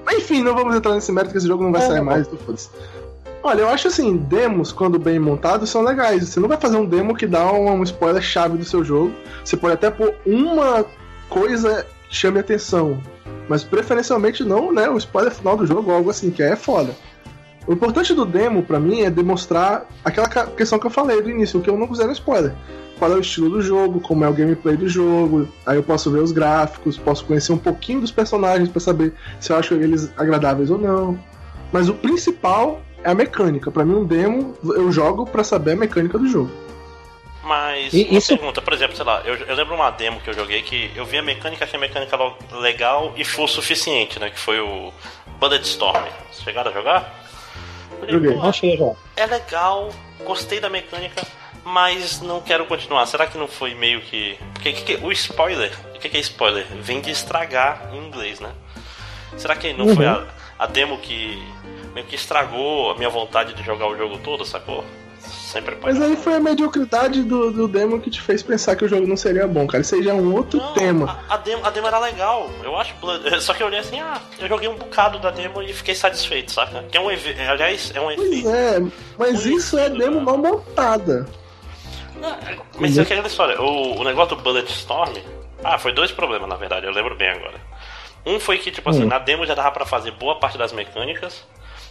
Mas enfim, não vamos entrar nesse mérito que esse jogo não vai É, sair não. mais, então foda-se. Olha, eu acho assim, demos, quando bem montados, são legais. Você não vai fazer um demo que dá um, spoiler chave do seu jogo. Você pode até pôr uma coisa que chame atenção. Mas preferencialmente não, né? O spoiler final do jogo, algo assim, que é foda. O importante do demo, pra mim, é demonstrar aquela questão que eu falei do início, o que eu não considero spoiler. Qual é o estilo do jogo, como é o gameplay do jogo, aí eu posso ver os gráficos, posso conhecer um pouquinho dos personagens pra saber se eu acho eles agradáveis ou não. Mas o principal é a mecânica. Pra mim, um demo eu jogo pra saber a mecânica do jogo. Mas, E uma isso- pergunta, por exemplo, sei lá, eu, eu lembro uma demo que eu joguei que eu vi a mecânica, achei a mecânica legal e foi o suficiente, né? Que foi o Bullet Storm. Vocês chegaram a jogar? Joguei. "Pô, Não cheguei a jogar. é legal, gostei da mecânica, mas não quero continuar. Será que não foi meio que. Porque que que- o spoiler, o que, que é spoiler? Vem de estragar em inglês, né? Será que não Uhum. foi a, a demo que meio que estragou a minha vontade de jogar o jogo todo, sacou? Sempre pode. Mas aí foi a mediocridade do, do demo que te fez pensar que o jogo não seria bom, cara. Isso aí já é um outro Não, tema. A, a demo, a demo era legal, eu acho. [laughs] Só que eu olhei assim, ah, eu joguei um bocado da demo e fiquei satisfeito, saca? Que é um Aliás, é um Pois efeito. é, mas Conhecido, isso é demo mal montada. Mas é aquela história, o, o negócio do Bullet Storm. Ah, foi dois problemas, na verdade, eu lembro bem agora. Um foi que, tipo assim, Hum. na demo já dava pra fazer boa parte das mecânicas.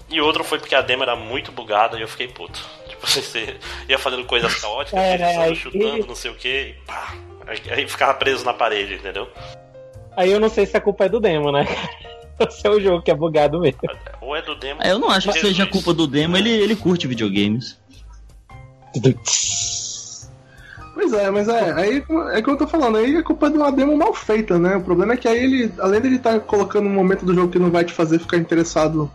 E outro foi porque a demo era muito bugada e eu fiquei puto. [laughs] Tipo assim, você ia fazendo coisas caóticas, É, chutando, não sei o que, e pá. Aí, aí ficava preso na parede, entendeu? Aí eu não sei se a culpa é do demo, né? [laughs] Esse é o jogo que é bugado mesmo. Ou é do demo. É, Eu não acho que seja culpa do demo, ele, ele curte videogames. Pois é, mas é, aí é que eu tô falando, aí é culpa de uma demo mal feita, né? O problema é que aí ele, além dele estar colocando um momento do jogo que não vai te fazer ficar interessado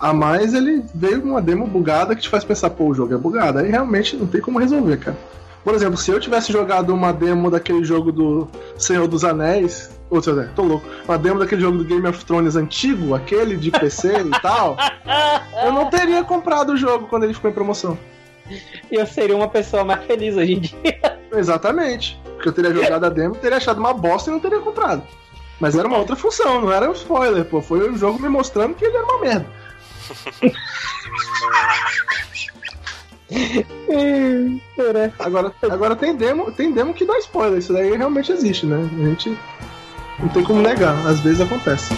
a mais, ele veio com uma demo bugada que te faz pensar, pô, o jogo é bugado. Aí realmente não tem como resolver, cara. Por exemplo, se eu tivesse jogado uma demo daquele jogo do Senhor dos Anéis, ou seja, tô louco, uma demo daquele jogo do Game of Thrones antigo, aquele de PC e tal, [laughs] eu não teria comprado o jogo quando ele ficou em promoção. E eu seria uma pessoa mais feliz hoje em dia. Exatamente. Porque eu teria jogado a demo, teria achado uma bosta e não teria comprado. Mas era uma outra função, não era um spoiler, pô. Foi o jogo me mostrando que ele era uma merda. [laughs] agora, agora tem demo, tem demo que dá spoiler, isso daí realmente existe, né? A gente não tem como negar, às vezes acontece.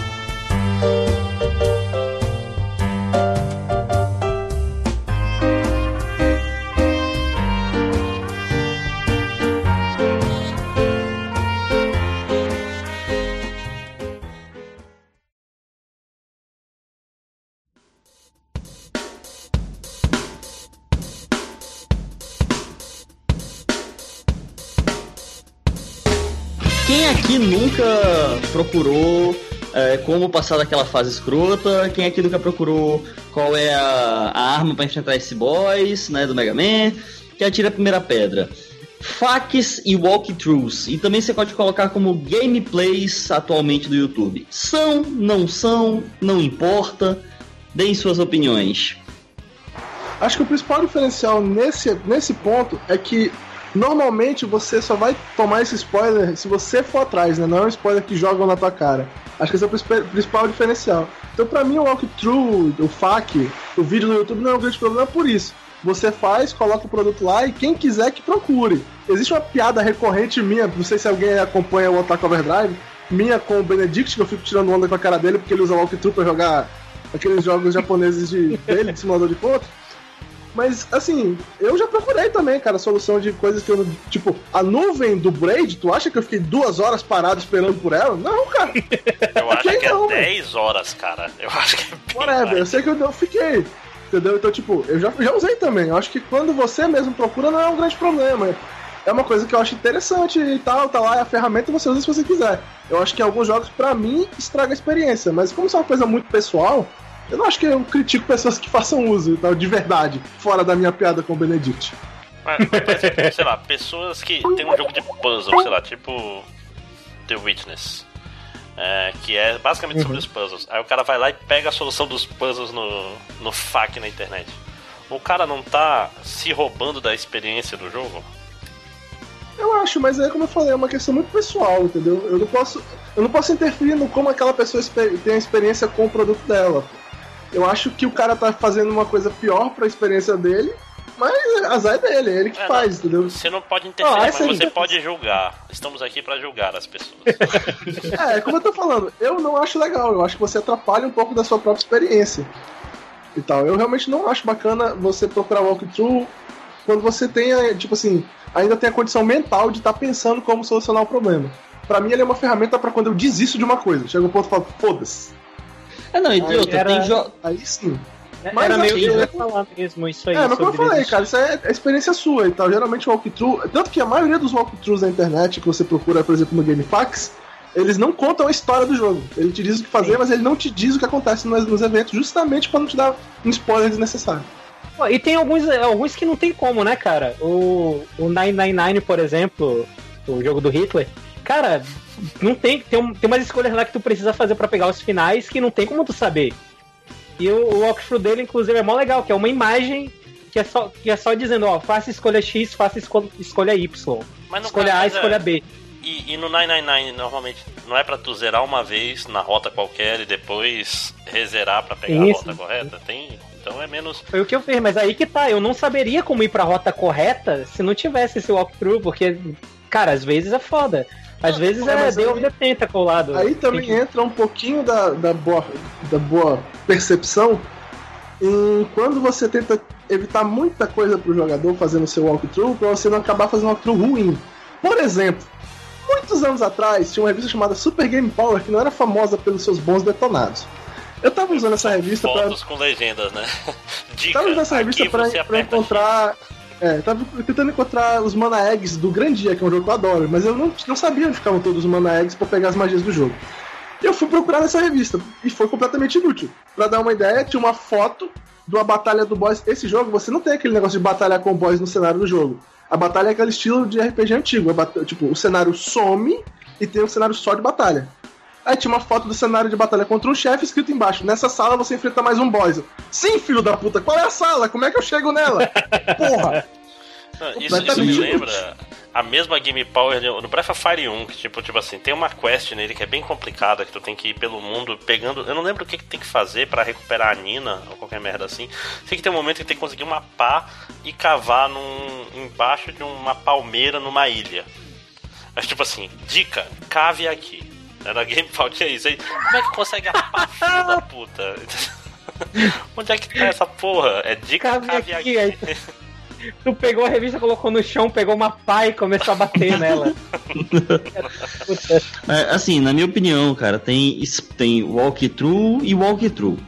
Aqui nunca procurou é, como passar daquela fase escrota? Quem aqui nunca procurou qual é a, a arma para enfrentar esse boss, né, do Mega Man? Que atira a primeira pedra. Facts e walkthroughs. E também você pode colocar como gameplays atualmente do YouTube. São, não são, não importa. Deem suas opiniões. Acho que o principal diferencial nesse, nesse ponto é que Normalmente você só vai tomar esse spoiler se você for atrás, né? Não é um spoiler que jogam na tua cara. Acho que esse é o principal diferencial. Então, pra mim, o walkthrough, o FAQ, o vídeo no YouTube não é um grande problema por isso. Você faz, coloca o produto lá e quem quiser que procure. Existe uma piada recorrente minha, não sei se alguém acompanha o Otaku Overdrive, minha com o Benedict, que eu fico tirando onda com a cara dele porque ele usa walkthrough pra jogar aqueles jogos japoneses de, dele, de simulador de ponto. Mas, assim, eu já procurei também, cara, solução de coisas que eu. Tipo, a nuvem do Braid, tu acha que eu fiquei duas horas parado esperando por ela? Não, cara. [laughs] Eu acho que é 10 horas, cara. Eu acho que é Whatever, eu sei que eu, eu fiquei. Entendeu? Então, tipo, eu já, já usei também. Eu acho que quando você mesmo procura, não é um grande problema. É uma coisa que eu acho interessante e tal, tá lá, é a ferramenta você usa se você quiser. Eu acho que alguns jogos, para mim, estraga a experiência. Mas como isso é uma coisa muito pessoal, eu não acho que eu critico pessoas que façam uso então, de verdade, fora da minha piada com o Benedict. Mas, mas, sei lá, pessoas que tem um jogo de puzzle, sei lá, tipo The Witness. É, que é basicamente sobre uhum. os puzzles. Aí o cara vai lá e pega a solução dos puzzles no, no FAQ na internet. O cara não tá se roubando da experiência do jogo? Eu acho, mas é como eu falei, é uma questão muito pessoal, entendeu? Eu não posso, eu não posso interferir no como aquela pessoa tem a experiência com o produto dela. Eu acho que o cara tá fazendo uma coisa pior pra experiência dele, mas azar é dele, é ele que é, faz, não, entendeu? Você não pode interferir, ah, mas você pode julgar. Estamos aqui para julgar as pessoas. [laughs] é, como eu tô falando, eu não acho legal, eu acho que você atrapalha um pouco da sua própria experiência. E tal. Eu realmente não acho bacana você procurar walkthrough quando você tem, tipo assim, ainda tem a condição mental de estar tá pensando como solucionar o problema. Para mim, ele é uma ferramenta para quando eu desisto de uma coisa. Chega um ponto e falo, foda-se. É, não, outra, era... tem jo... Aí sim. É, mas era meio que eu ia falar mesmo isso aí. É, mas como eu falei, cara, isso é a experiência sua e tal. Geralmente o walkthrough. Tanto que a maioria dos walkthroughs da internet que você procura, por exemplo, no GameFAQs, eles não contam a história do jogo. Ele te diz o que fazer, Sim. mas ele não te diz o que acontece nos, nos eventos, justamente para não te dar um spoiler desnecessário. E tem alguns, alguns que não tem como, né, cara? O, o 999, por exemplo, o jogo do Hitler. Cara, não tem, tem, um, tem umas escolhas lá que tu precisa fazer para pegar os finais que não tem como tu saber. E o, o walkthrough dele, inclusive, é mó legal, que é uma imagem que é só, que é só dizendo, ó, faça escolha X, faça escolha, escolha Y. escolha caso, A, escolha é... B. E, e, no 999, normalmente, não é pra tu zerar uma vez na rota qualquer e depois rezerar pra pegar Isso. a rota correta? Tem. Então é menos. Foi o que eu fiz, mas aí que tá, eu não saberia como ir pra rota correta se não tivesse esse walkthrough, porque, cara, às vezes é foda. Às vezes é, é Day of the Tentacle lado. Aí também entra um pouquinho da, da, boa, da boa percepção em quando você tenta evitar muita coisa pro jogador fazendo seu walkthrough pra você não acabar fazendo um walkthrough ruim. Por exemplo, muitos anos atrás tinha uma revista chamada Super Game Power que não era famosa pelos seus bons detonados. Eu tava usando essa revista Fotos pra... com legendas, né? [laughs] Dica, tava usando essa revista pra, pra encontrar é, tava tentando encontrar os Mana Eggs do Grandia, que é um jogo que eu adoro, mas eu não, não sabia onde ficavam todos os Mana Eggs pra pegar as magias do jogo. Eu fui procurar nessa revista e foi completamente inútil. Pra dar uma ideia, tinha uma foto de uma batalha do boss. Esse jogo, você não tem aquele negócio de batalhar com o boss no cenário do jogo. A batalha é aquele estilo de RPG antigo. Tipo, o cenário some e tem um cenário só de batalha. Aí tinha uma foto do cenário de batalha contra um chefe escrito embaixo: Nessa sala você enfrenta mais um boss. Sim, filho da puta, qual é a sala? Como é que eu chego nela? [laughs] Porra! isso, isso me lembra a mesma game power no Breath of Fire 1, que tipo, tipo assim, tem uma quest nele que é bem complicada, que tu tem que ir pelo mundo pegando. Eu não lembro o que, que tem que fazer para recuperar a Nina, ou qualquer merda assim. Sei que tem um momento que tem que conseguir uma pá e cavar num, embaixo de uma palmeira numa ilha. Mas tipo assim, dica, cave aqui. Era game power, que é isso aí. Como é que consegue a pá, filho da puta? [laughs] Onde é que tá essa porra? É dica, Cave cave, aqui, aqui. aí Tu pegou a revista, colocou no chão, pegou uma pá e começou a bater [laughs] nela. É, assim, na minha opinião, cara, tem, tem walkthrough e walkthrough.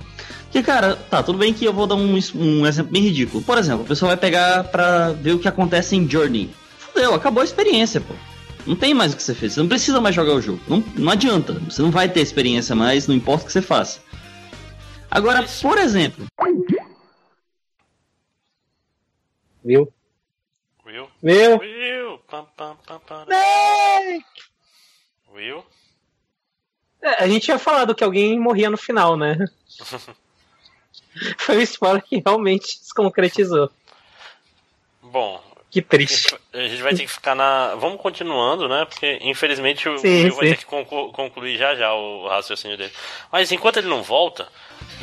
Que, cara, tá, tudo bem que eu vou dar um, um exemplo bem ridículo. Por exemplo, a pessoa vai pegar pra ver o que acontece em Journey. Fudeu, acabou a experiência, pô. Não tem mais o que você fez. Você não precisa mais jogar o jogo. Não, não adianta. Você não vai ter experiência mais, não importa o que você faça. Agora, por exemplo, Viu? Will? Viu? Will? Pam, pam, pam, pam. Will? É, a gente tinha falado que alguém morria no final, né? [laughs] Foi um spoiler que realmente se concretizou. Bom, Que triste. a gente vai ter que ficar na. Vamos continuando, né? Porque infelizmente o Sim, Will vai sim. ter que conclu- concluir já já o raciocínio dele. Mas enquanto ele não volta,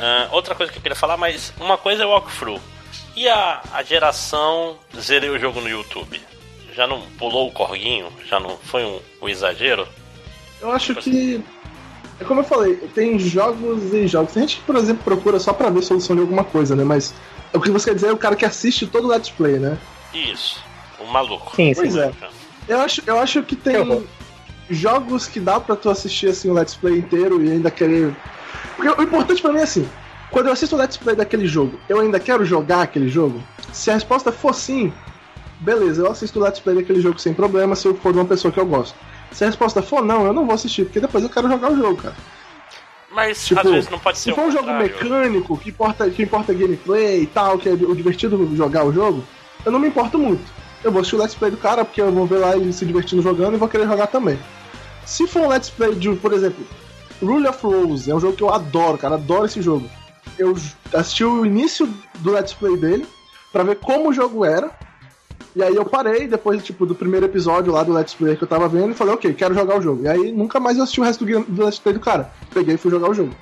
ah, outra coisa que eu queria falar, mas uma coisa é o walkthrough. E a, a geração zerei o jogo no YouTube? Já não pulou o corguinho? Já não foi um, um exagero? Eu acho que. É como eu falei, tem jogos e jogos. Tem gente que, por exemplo, procura só pra ver solução de alguma coisa, né? Mas o que você quer dizer é o cara que assiste todo o Let's Play, né? Isso. O maluco. Sim, Pois sim. é. Eu acho, eu acho que tem horror. jogos que dá pra tu assistir assim o Let's Play inteiro e ainda querer. Porque o importante pra mim é assim: quando eu assisto o Let's Play daquele jogo, eu ainda quero jogar aquele jogo? Se a resposta for sim, beleza, eu assisto o Let's Play daquele jogo sem problema se eu for de uma pessoa que eu gosto. Se a resposta for não, eu não vou assistir, porque depois eu quero jogar o jogo, cara. Mas Tipo, às vezes não pode ser Se for um jogo mecânico, que importa, que importa gameplay e tal, que é o divertido jogar o jogo, eu não me importo muito. Eu vou assistir o Let's Play do cara, porque eu vou ver lá ele se divertindo jogando e vou querer jogar também. Se for um Let's Play de, por exemplo, Rule of Rose, é um jogo que eu adoro, cara, adoro esse jogo. Eu assisti o início do Let's Play dele, pra ver como o jogo era. E aí eu parei, depois, tipo, do primeiro episódio lá do Let's Play que eu tava vendo, e falei, ok, quero jogar o jogo. E aí nunca mais eu assisti o resto do, game- do Let's Play do cara. Peguei e fui jogar o jogo.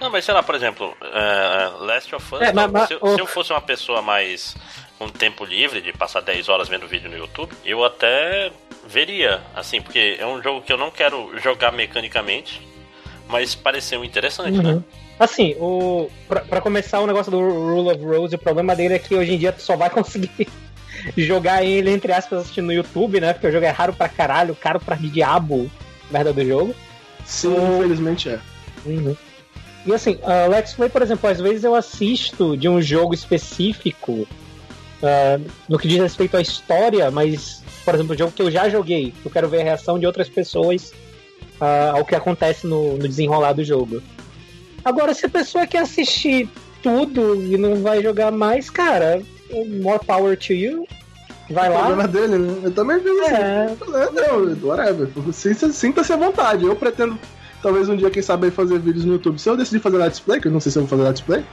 Não, mas sei lá, por exemplo, é, Last of Us, É, mas- mas- se, se eu fosse uma pessoa mais com tempo livre de passar 10 horas vendo vídeo no YouTube, eu até veria, assim, porque é um jogo que eu não quero jogar mecanicamente, mas pareceu interessante, né? Uhum. Assim, o, pra, pra começar o negócio do Rule of Rose, o problema dele é que hoje em dia tu só vai [laughs] conseguir jogar ele, entre aspas, assistindo no YouTube, né? Porque o jogo é raro pra caralho, caro pra diabo, merda do jogo. Sim, Hum. infelizmente é. E assim, a Let's Play, por exemplo, às vezes eu assisto de um jogo específico ah, no que diz respeito à história, mas, por exemplo, o jogo que eu já joguei, eu quero ver a reação de outras pessoas ah, ao que acontece no, no desenrolar do jogo. Agora, se a pessoa quer assistir tudo e não vai jogar mais, cara, more power to you. Vai O lá. problema dele, né? Eu também vi assim. É. É, Não, whatever. Sinta- Sinta-se à vontade. Eu pretendo, talvez um dia, quem sabe, fazer vídeos no YouTube. Se eu decidir fazer Let's Play, que eu não sei se eu vou fazer Let's Play,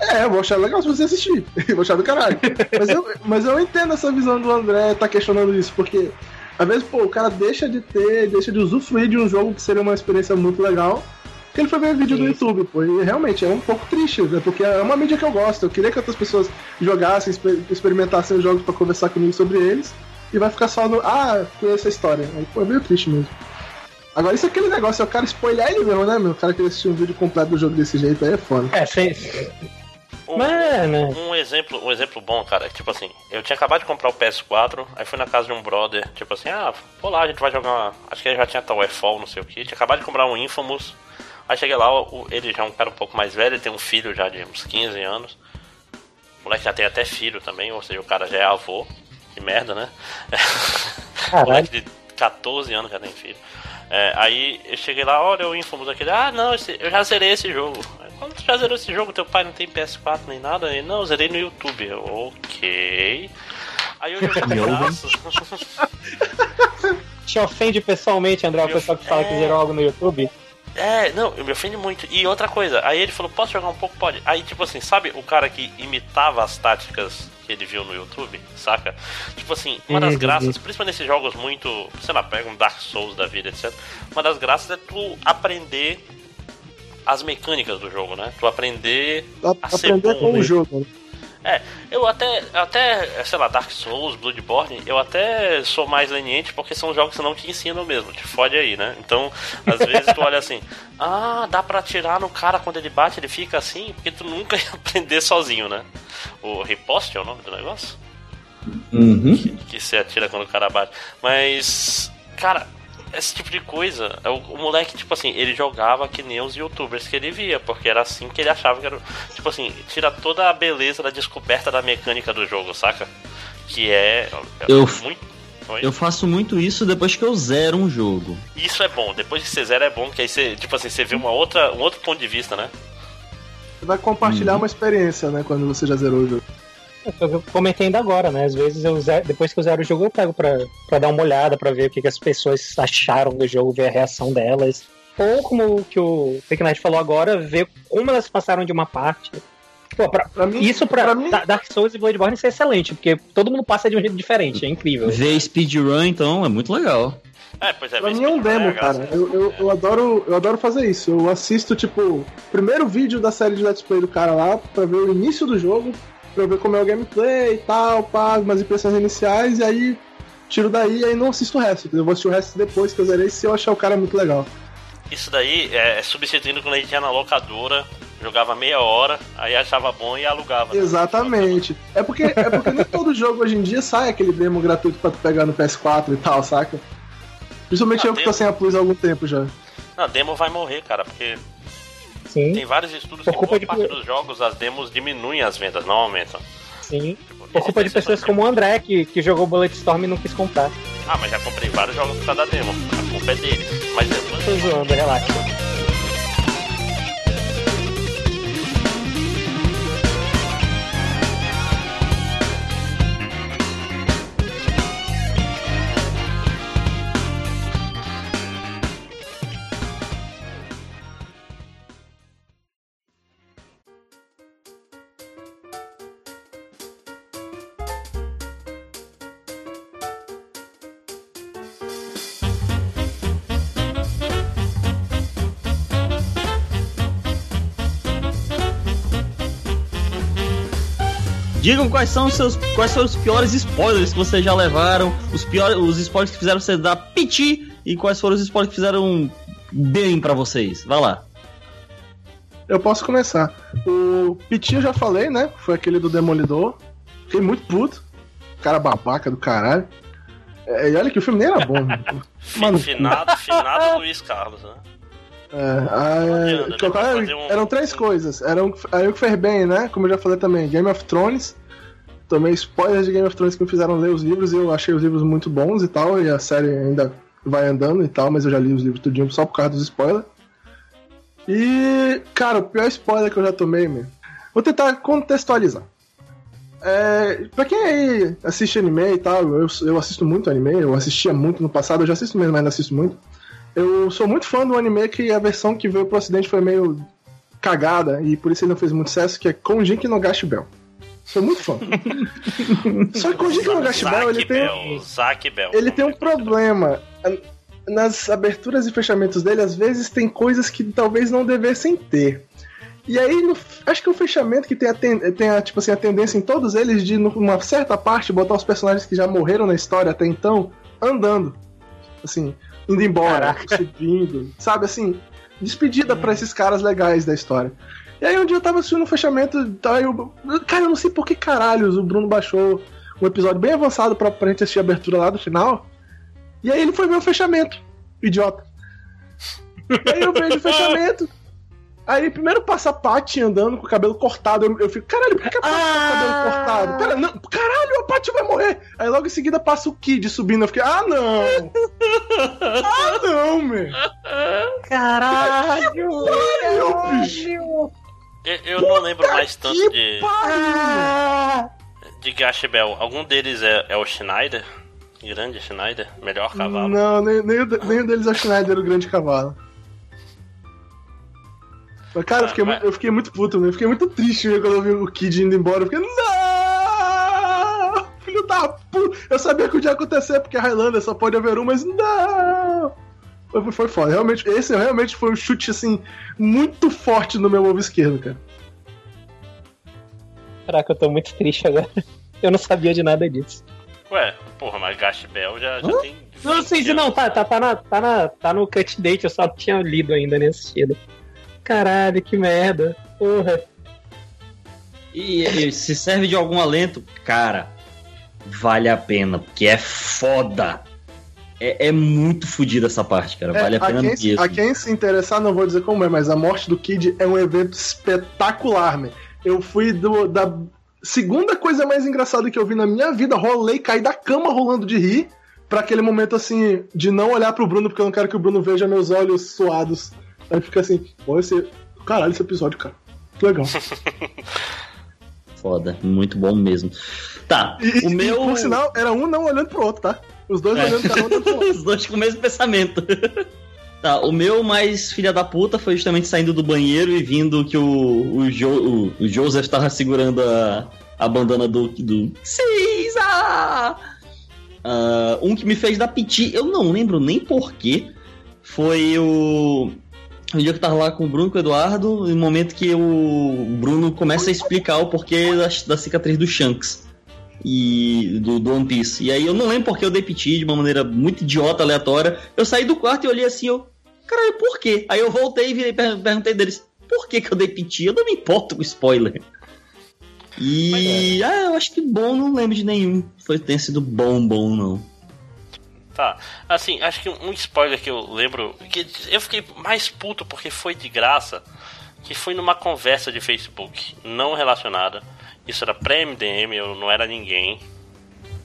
é, eu vou achar legal se você assistir. [laughs] Eu vou achar do caralho. mas, eu, mas eu entendo essa visão do André tá questionando isso, porque às vezes, pô, o cara deixa de ter, deixa de usufruir de um jogo que seria uma experiência muito legal. Porque ele foi ver vídeo do Sim. YouTube, pô, e realmente é um pouco triste, né? Porque é uma mídia que eu gosto. Eu queria que outras pessoas jogassem, exper- experimentassem os jogos pra conversar comigo sobre eles, e vai ficar só no. Ah, conheço a história. Aí, pô, é meio triste mesmo. Agora, isso é aquele negócio, é o cara spoiler ele mesmo, né, meu? O cara querer assistir um vídeo completo do jogo desse jeito aí é foda. É, sem... Um, Mano. um exemplo, um exemplo bom, cara, é tipo assim, eu tinha acabado de comprar o PS4, aí fui na casa de um brother, tipo assim, ah, vou lá, a gente vai jogar uma. Acho que ele já tinha Towerfall, não sei o que. Tinha acabado de comprar um Infamous. Aí cheguei lá, ele já é um cara um pouco mais velho, ele tem um filho já de uns 15 anos. O moleque já tem até filho também, ou seja, o cara já é avô. Que merda, né? [laughs] Caralho. moleque de 14 anos já tem filho. É, aí eu cheguei lá, olha o Infamous aquele, ah não, esse- eu já zerei esse jogo. Quando tu já zerou esse jogo, teu pai não tem PS4 nem nada? Ele, não, eu zerei no YouTube. Eu, ok. Aí eu de graça. [laughs] Te ofende pessoalmente, André, o pessoal que fala que ofende. zerou algo no YouTube? É, não, eu me ofende muito. E outra coisa, aí ele falou, posso jogar um pouco? Pode. Aí, tipo assim, sabe o cara que imitava as táticas que ele viu no YouTube, saca? Tipo assim, uma das Uhum. graças, principalmente nesses jogos muito, sei lá, pega um Dark Souls da vida, etc. Uma das graças é tu aprender as mecânicas do jogo, né? Tu aprender A- a ser aprender bom com o jogo. É, eu até, até, sei lá, Dark Souls, Bloodborne, eu até sou mais leniente porque são jogos que não te ensinam mesmo, te fode aí, né? Então, às vezes tu olha assim, [laughs] ah, dá pra atirar no cara quando ele bate, ele fica assim, porque tu nunca ia [laughs] aprender sozinho, né? O riposte é o nome do negócio? Uhum. Que se atira quando o cara bate. Mas, cara, esse tipo de coisa, o, o moleque, tipo assim, ele jogava que nem os youtubers que ele via, porque era assim que ele achava que era. Tipo assim, tira toda a beleza da descoberta da mecânica do jogo, saca? Que é. é Eu- muito. Eu faço muito isso depois que eu zero um jogo. Isso é bom, depois que você zera é bom, que aí você, tipo assim, você vê uma outra, um outro ponto de vista, né? Você vai compartilhar uma experiência, né? Quando você já zerou o jogo. Eu comentei ainda agora, né? Às vezes eu zero- depois que eu zero o jogo, eu pego pra, pra dar uma olhada, pra ver o que, que as pessoas acharam do jogo, ver a reação delas. Ou como o que o Fake Knight falou agora, ver como elas passaram de uma parte. Pô, pra- Pra mim, isso pra, pra mim- Da- Dark Souls e Bloodborne isso é excelente, porque todo mundo passa de um jeito diferente, é incrível. Ver speedrun, então, é muito legal. É, pois é, Pra mim é um demo, graça cara. é- Eu, eu, eu adoro, eu adoro fazer isso. Eu assisto, tipo, o primeiro vídeo da série de Let's Play do cara lá, pra ver o início do jogo, pra ver como é o gameplay e tal, pá, umas impressões iniciais, e aí tiro daí e aí não assisto o resto. Eu vou assistir o resto depois que eu zerei, se eu achar o cara muito legal. Isso daí é, é substituindo quando a gente ia na locadora, jogava meia hora, aí achava bom e alugava. né? Exatamente. É porque, é porque nem todo jogo hoje em dia sai aquele demo gratuito pra tu pegar no PS4 e tal, saca? Principalmente Ah, eu que tô demo. sem a Plus há algum tempo já. Não, demo vai morrer, cara, porque Sim, tem vários estudos Por que boa de- parte dos jogos as demos diminuem as vendas, não aumentam. sim. Tipo, Por culpa de pessoas como o André, que, que jogou Bulletstorm e não quis comprar. Ah, mas já comprei vários jogos por causa da demo. A culpa é dele. Mas depois. Tô zoando, relaxa. Digam quais são os seus, quais foram os piores spoilers que vocês já levaram, os piores, os spoilers que fizeram vocês dar piti e quais foram os spoilers que fizeram bem pra vocês. Vai lá. Eu posso começar. O Piti eu já falei, né? Foi aquele do Demolidor. Fiquei muito puto. Cara babaca do caralho. É, e olha que o filme nem era bom. né? [laughs] Mano, Finado, finado Luiz Carlos, né? É, né? Um- Eram três coisas. Eram aí o que fez bem, né? Como eu já falei também, Game of Thrones. Tomei spoilers de Game of Thrones que me fizeram ler os livros e eu achei os livros muito bons e tal. E a série ainda vai andando e tal, mas eu já li os livros tudinho só por causa dos spoilers. E, cara, o pior spoiler que eu já tomei, meu. Vou tentar contextualizar. É, pra quem aí assiste anime e tal, eu, eu assisto muito anime, eu assistia muito no passado, eu já assisto mesmo, mas ainda assisto muito. Eu sou muito fã do anime que a versão que veio pro ocidente foi meio cagada e por isso ele não fez muito sucesso, que é Konjiki no Gashi Bell. Sou muito fã. [laughs] Só que Konjiki no Gashi Bell, ele tem, Bell, Zack Bell. ele tem um problema. Nas aberturas e fechamentos dele, às vezes tem coisas que talvez não devessem ter. E aí, no- acho que o fechamento que tem, a, ten- tem a, tipo assim, a tendência em todos eles de, numa certa parte, botar os personagens que já morreram na história até então, andando. Assim, indo embora, subindo. Sabe assim, despedida pra esses caras legais da história. E aí um dia eu tava assistindo um fechamento, tá, eu, cara, eu não sei por que caralhos o Bruno baixou um episódio bem avançado pra, pra gente assistir a abertura lá do final. E aí ele foi ver o fechamento, idiota. E [laughs] aí eu vejo o fechamento. Aí primeiro passa a Paty andando com o cabelo cortado. Eu, eu fico, caralho, por que a Paty tá com o cabelo cortado? Pera, não, caralho, a Paty vai morrer. Aí logo em seguida passa o Kid subindo. Eu fiquei, ah não! [laughs] ah não, meu! Caralho! Pariu, bicho! Eu, eu não lembro mais tanto de, pariu! Ah, de Gash Bell. Algum deles é, é o Schneider? Grande Schneider? Melhor cavalo. Não, nem, nem, o nem o deles é o Schneider, o grande cavalo. Mas, cara, eu fiquei, mas- eu fiquei muito puto, eu fiquei muito triste quando eu vi o Kid indo embora. Eu fiquei, não! Filho da puta! Eu sabia que podia acontecer, porque a Highlander só pode haver um, mas não! Foi, foi foda. Realmente, esse realmente foi um chute, assim, muito forte no meu ovo esquerdo, cara. Caraca, eu tô muito triste agora. Eu não sabia de nada disso. Ué, porra, mas Gash Bell já, já tem. Não sei 20 se não, tá, tá, tá, na, tá, na, tá no cut date, eu só tinha lido ainda nem assistido. Caralho, que merda. Porra. E, e se serve de algum alento, cara, vale a pena, porque é foda. É, é muito fodida essa parte, cara. Vale a É, pena quem, mesmo. a quem se interessar, não vou dizer como é, mas a morte do Kid é um evento espetacular, man. Eu fui do, da segunda coisa mais engraçada que eu vi na minha vida, rolei, caí da cama rolando de rir, pra aquele momento assim, de não olhar pro Bruno, porque eu não quero que o Bruno veja meus olhos suados. Aí fica assim, pô, esse. Caralho, esse episódio, cara. Que legal. [laughs] Foda, muito bom mesmo. Tá, E, o e, meu. por sinal, era um não olhando pro outro, tá? Os dois É. olhando pro outro. [laughs] Os dois com o mesmo pensamento. [laughs] Tá, o meu mais filha da puta foi justamente saindo do banheiro e vindo que o, o, jo, o, o Joseph tava segurando a, a bandana do, do Caesar! Ah, um que me fez dar piti, eu não lembro nem porquê, foi o. O dia que eu tava lá com o Bruno e com o Eduardo, no momento que o Bruno começa a explicar o porquê da, da cicatriz do Shanks e do, do One Piece. E aí eu não lembro porque eu dei piti de uma maneira muito idiota, aleatória. Eu saí do quarto e olhei assim, eu. Caralho, por quê? Aí eu voltei e virei, per- perguntei deles, por que, que eu dei piti? Eu não me importo com spoiler. E. Ah, eu acho que bom, não lembro de nenhum. Foi tenha sido bom, bom, não. Tá, assim, acho que um spoiler que eu lembro. que Eu fiquei mais puto porque foi de graça. Que foi numa conversa de Facebook não relacionada. Isso era pré-MDM, eu não era ninguém.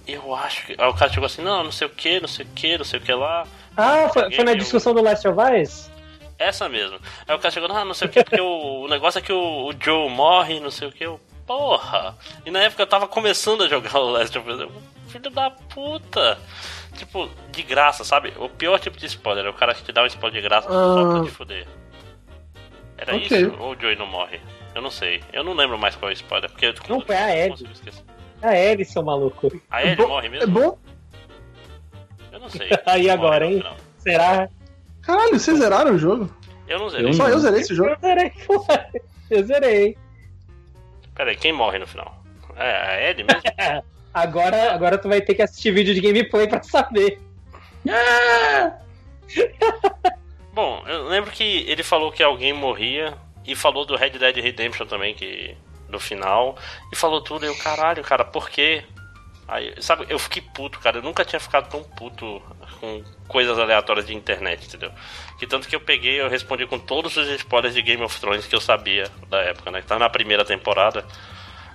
Eu acho que. Aí o cara chegou assim: não, não sei o que, não sei o que, não sei o que lá. Ah, foi, foi na discussão do Last of Us? Essa mesmo. Aí o cara chegou, ah, não sei o que, porque o, o negócio é que o, o Joe morre, não sei o que. Eu, porra! E na época eu tava começando a jogar o Last of Us. Eu, Filho da puta! Tipo, de graça, sabe? O pior tipo de spoiler é o cara que te dá um spoiler de graça só pra Ah. te fuder. Era Ok. isso? Ou o Joey não morre? Eu não sei. Eu não lembro mais qual é o spoiler, porque eu Não, foi a Ellie. consigo esquecer. A Ellie, seu maluco. A É Ellie morre É mesmo? bom. Eu não [laughs] sei. Aí agora, hein? Será? Caralho, vocês zeraram o jogo? Eu não zerei. Eu Só não. eu zerei esse jogo. Eu zerei, pô. Eu zerei. Pera aí, quem morre no final? É a Ellie mesmo? [laughs] Agora, agora tu vai ter que assistir vídeo de gameplay pra saber. [laughs] Bom, eu lembro que ele falou que alguém morria e falou do Red Dead Redemption também, que no final, e falou tudo, e eu, caralho, cara, por quê? Aí, sabe, eu fiquei puto, cara, eu nunca tinha ficado tão puto com coisas aleatórias de internet, entendeu? Que tanto que eu peguei, eu respondi com todos os spoilers de Game of Thrones que eu sabia da época, né? Que tava na primeira temporada.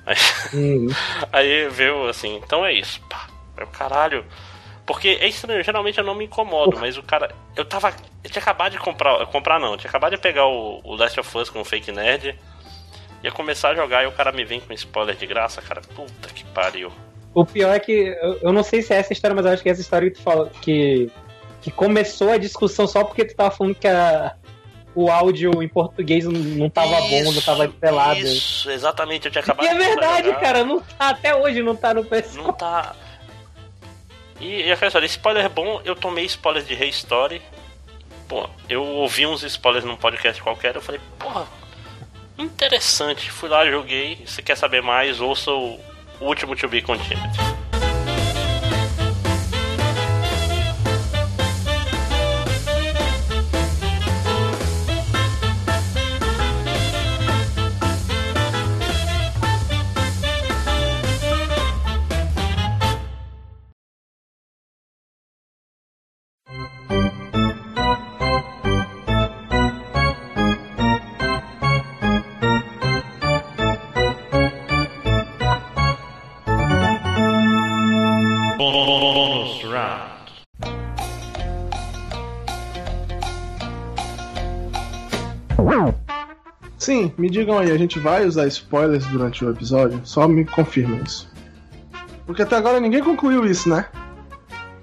Aí, [laughs] aí veio assim, então é isso, pá. Eu, caralho. Porque é estranho, geralmente eu não me incomodo, mas o cara. Eu tava. Eu tinha acabado de comprar. Comprar não, eu tinha acabado de pegar o, o Last of Us com o Fake Nerd. Ia começar a jogar e o cara me vem com spoiler de graça, cara. Puta que pariu. O pior é que eu, eu não sei se é essa história, mas eu acho que é essa história que tu falou que, que começou a discussão só porque tu tava falando que a, o áudio em português não, tava bom, não tava pelado. Isso, exatamente, eu tinha acabado E é verdade, cara, não tá, até hoje não tá no PC. Não tá. E, e aquela história, spoiler é bom, eu tomei spoiler de Restory. Pô, eu ouvi uns spoilers num podcast qualquer, eu falei, porra, interessante. Fui lá, joguei. Se quer saber mais, ouça o último To Be Continued. Sim, me digam aí, a gente vai usar spoilers durante o episódio? Só me confirma isso. Porque até agora ninguém concluiu isso, né?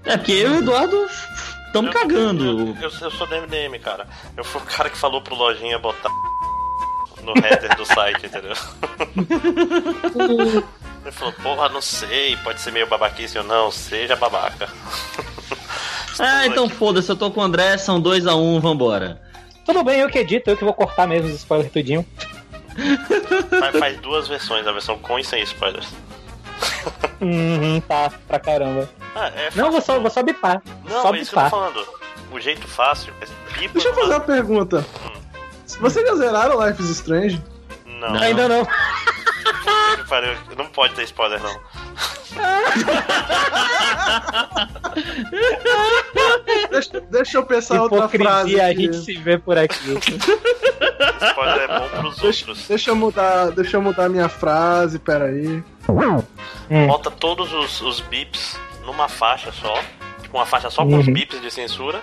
É porque eu e o Eduardo estamos cagando. Eu, eu, eu sou do MDM, cara. Eu fui o cara que falou pro Lojinha botar no header do site, entendeu? [laughs] Ele falou, porra, não sei, pode ser meio babaquice ou não, seja babaca. Ah, então foda-se, eu tô com o André, são 2x1, um, vambora. Tudo bem, eu que edito, eu que vou cortar mesmo os spoilers tudinho. Faz, faz duas versões, a versão com e sem spoilers. Uhum, tá, pra caramba. Ah, é Não, vou só, vou só bipar. Não, só é isso que eu tô bipar. falando. O jeito fácil é pipa Deixa eu fazer uma pergunta. Vocês já zeraram Life is Strange? Não, Não. Ainda não. Não pode ter spoiler, não. Deixa, deixa eu pensar outra frase. Hipocrisia, a gente se vê por aqui. Spoiler é bom pros Deixa, outros. deixa eu mudar, deixa eu mudar minha frase, peraí. Hum. Bota todos os, os bips numa faixa só. Tipo, uma faixa só com os Uhum. bips de censura.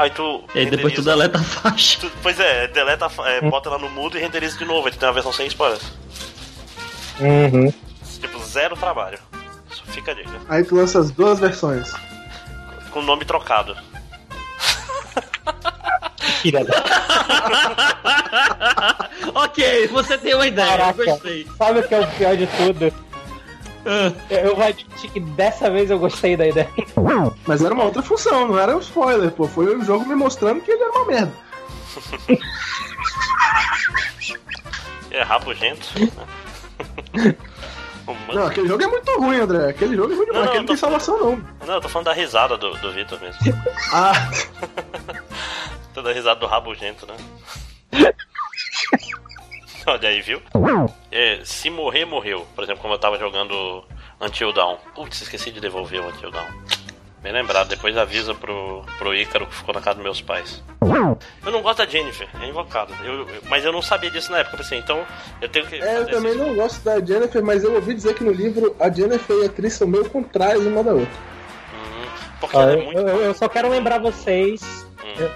Aí tu. E aí depois tu deleta a faixa. tu- Pois é, deleta, a é, bota ela no mudo e renderiza de novo. Aí tu tem uma versão sem spoilers. Uhum. Tipo, zero trabalho. Isso fica a dica. Aí tu lança as duas versões. Com o nome trocado. Da... [laughs] ok, você tem uma ideia, Caraca. eu gostei. Sabe o que é o pior de tudo? [laughs] Eu vou admitir que dessa vez eu gostei da ideia. [laughs] Mas era uma outra função, não era um spoiler, pô. Foi o jogo me mostrando que ele era uma merda. [laughs] É rabugento. O Não, aquele jogo é muito ruim, André. Aquele jogo é ruim demais. Não, não, aquele não tem salvação, não. Não, eu tô falando da risada do, do Vitor mesmo. Ah, Tô da risada do rabugento, né? Olha aí, viu? É, se morrer, morreu. Por exemplo, como eu tava jogando Until Dawn. Putz, esqueci de devolver o Until Dawn. Bem lembrado, depois avisa pro, pro Ícaro que ficou na casa dos meus pais. Eu não gosto da Jennifer, é invocado. Eu, eu- mas eu não sabia disso na época. Pensei, então eu tenho que. é, eu também não gosto da Jennifer, mas eu ouvi dizer que no livro a Jennifer e a Tris são meio contrários uma da outra. Hum, porque Ó, ela é eu, muito. eu- eu só quero lembrar vocês. Hum.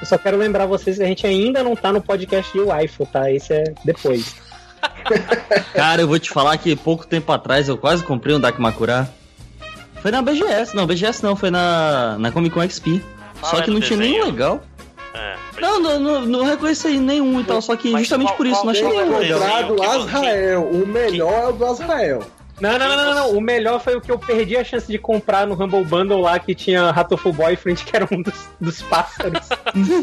Eu, só quero lembrar vocês que a gente ainda não tá no podcast de waifu, tá? Esse é depois. [laughs] Cara, eu vou te falar que pouco tempo atrás eu quase comprei um Dakimakura. Foi na BGS, não, BGS não, foi na, na Comic Con XP. Fala só que do não tinha nenhum legal. É, foi- Não, não, não, não reconheci nenhum e tal, só que Mas justamente qual- por isso qual não achei nenhum legal. que- Azrael. O melhor é o do Azrael. Não, não, não, não, não. O melhor foi o que eu perdi a chance de comprar no Humble Bundle lá, que tinha Ratoful Boyfriend, que era um dos, dos pássaros.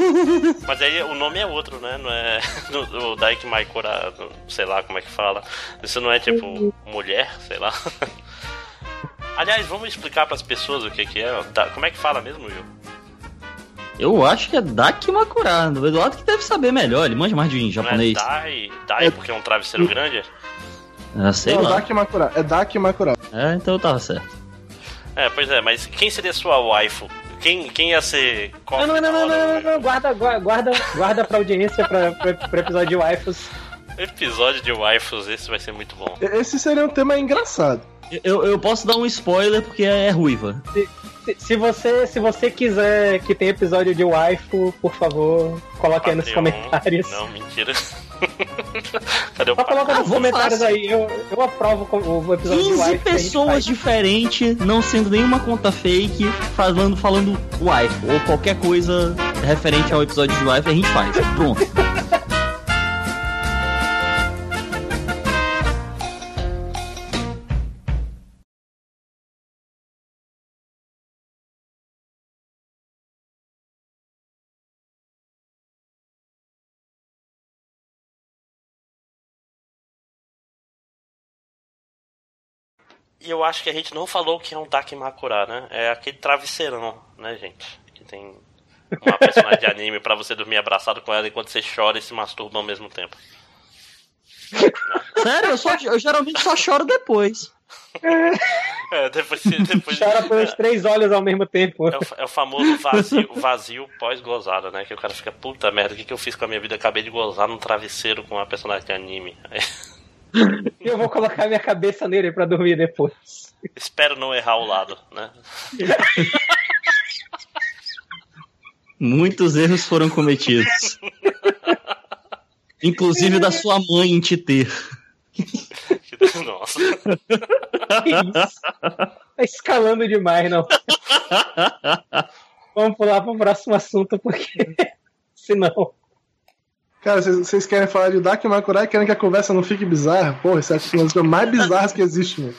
[laughs] Mas aí o nome é outro, né? Não é [laughs] Daiki Maikura, do- sei lá como é que fala. Isso não é tipo mulher, sei lá. [laughs] Aliás, vamos explicar pras pessoas o que, que é. Como é que fala mesmo, Will? Eu acho que é Dakimakura. O Eduardo que deve saber melhor, ele manja mais de Não é japonês. Dai, Dai porque é um travesseiro grande? Ah, sei não, lá. Dak Makura. É Dak Makura. É, então eu tava certo. É, pois é, mas quem seria sua waifu? Quem, quem ia ser Não, não, não, não, não, não, guarda, guarda, guarda, pra audiência, pra, pra, pro episódio de waifus. Episódio de waifus, esse vai ser muito bom. Esse seria um tema engraçado. Eu, eu posso dar um spoiler porque é ruiva. Se, se você, se você quiser que tenha episódio de waifu, por favor, coloque aí nos Patreon. comentários. Não, mentira. [laughs] Cadê o Só coloca Ah, nos vou comentários fácil. aí, eu, eu aprovo com- o episódio de 15 waifu. que a gente pessoas diferentes, não sendo nenhuma conta fake, falando, falando wife ou qualquer coisa referente ao episódio de wife, a gente faz. Pronto. E eu acho que a gente não falou o que é um Dakimakura, né? É aquele travesseirão, né, gente? Que tem uma personagem de anime pra você dormir abraçado com ela enquanto você chora e se masturba ao mesmo tempo. Sério, eu, só, eu geralmente só choro depois. É, depois, depois Chora pelos três olhos ao mesmo tempo. é, o, é o famoso vazio, vazio pós-gozada, né? Que o cara fica, puta merda, o que, que eu fiz com a minha vida? Acabei de gozar num travesseiro com uma personagem de anime. Aí, [laughs] eu vou colocar minha cabeça nele pra dormir depois. espero não errar o lado, né? Muitos erros foram cometidos. Inclusive da sua mãe em te ter. Nossa. Que isso? Tá escalando demais, não. [laughs] Vamos pular pro próximo assunto, porque [laughs] senão. Cara, vocês querem falar de Dark Makurai querem que a conversa não fique bizarra? Porra, isso é uma das coisas mais bizarras que existe, mano.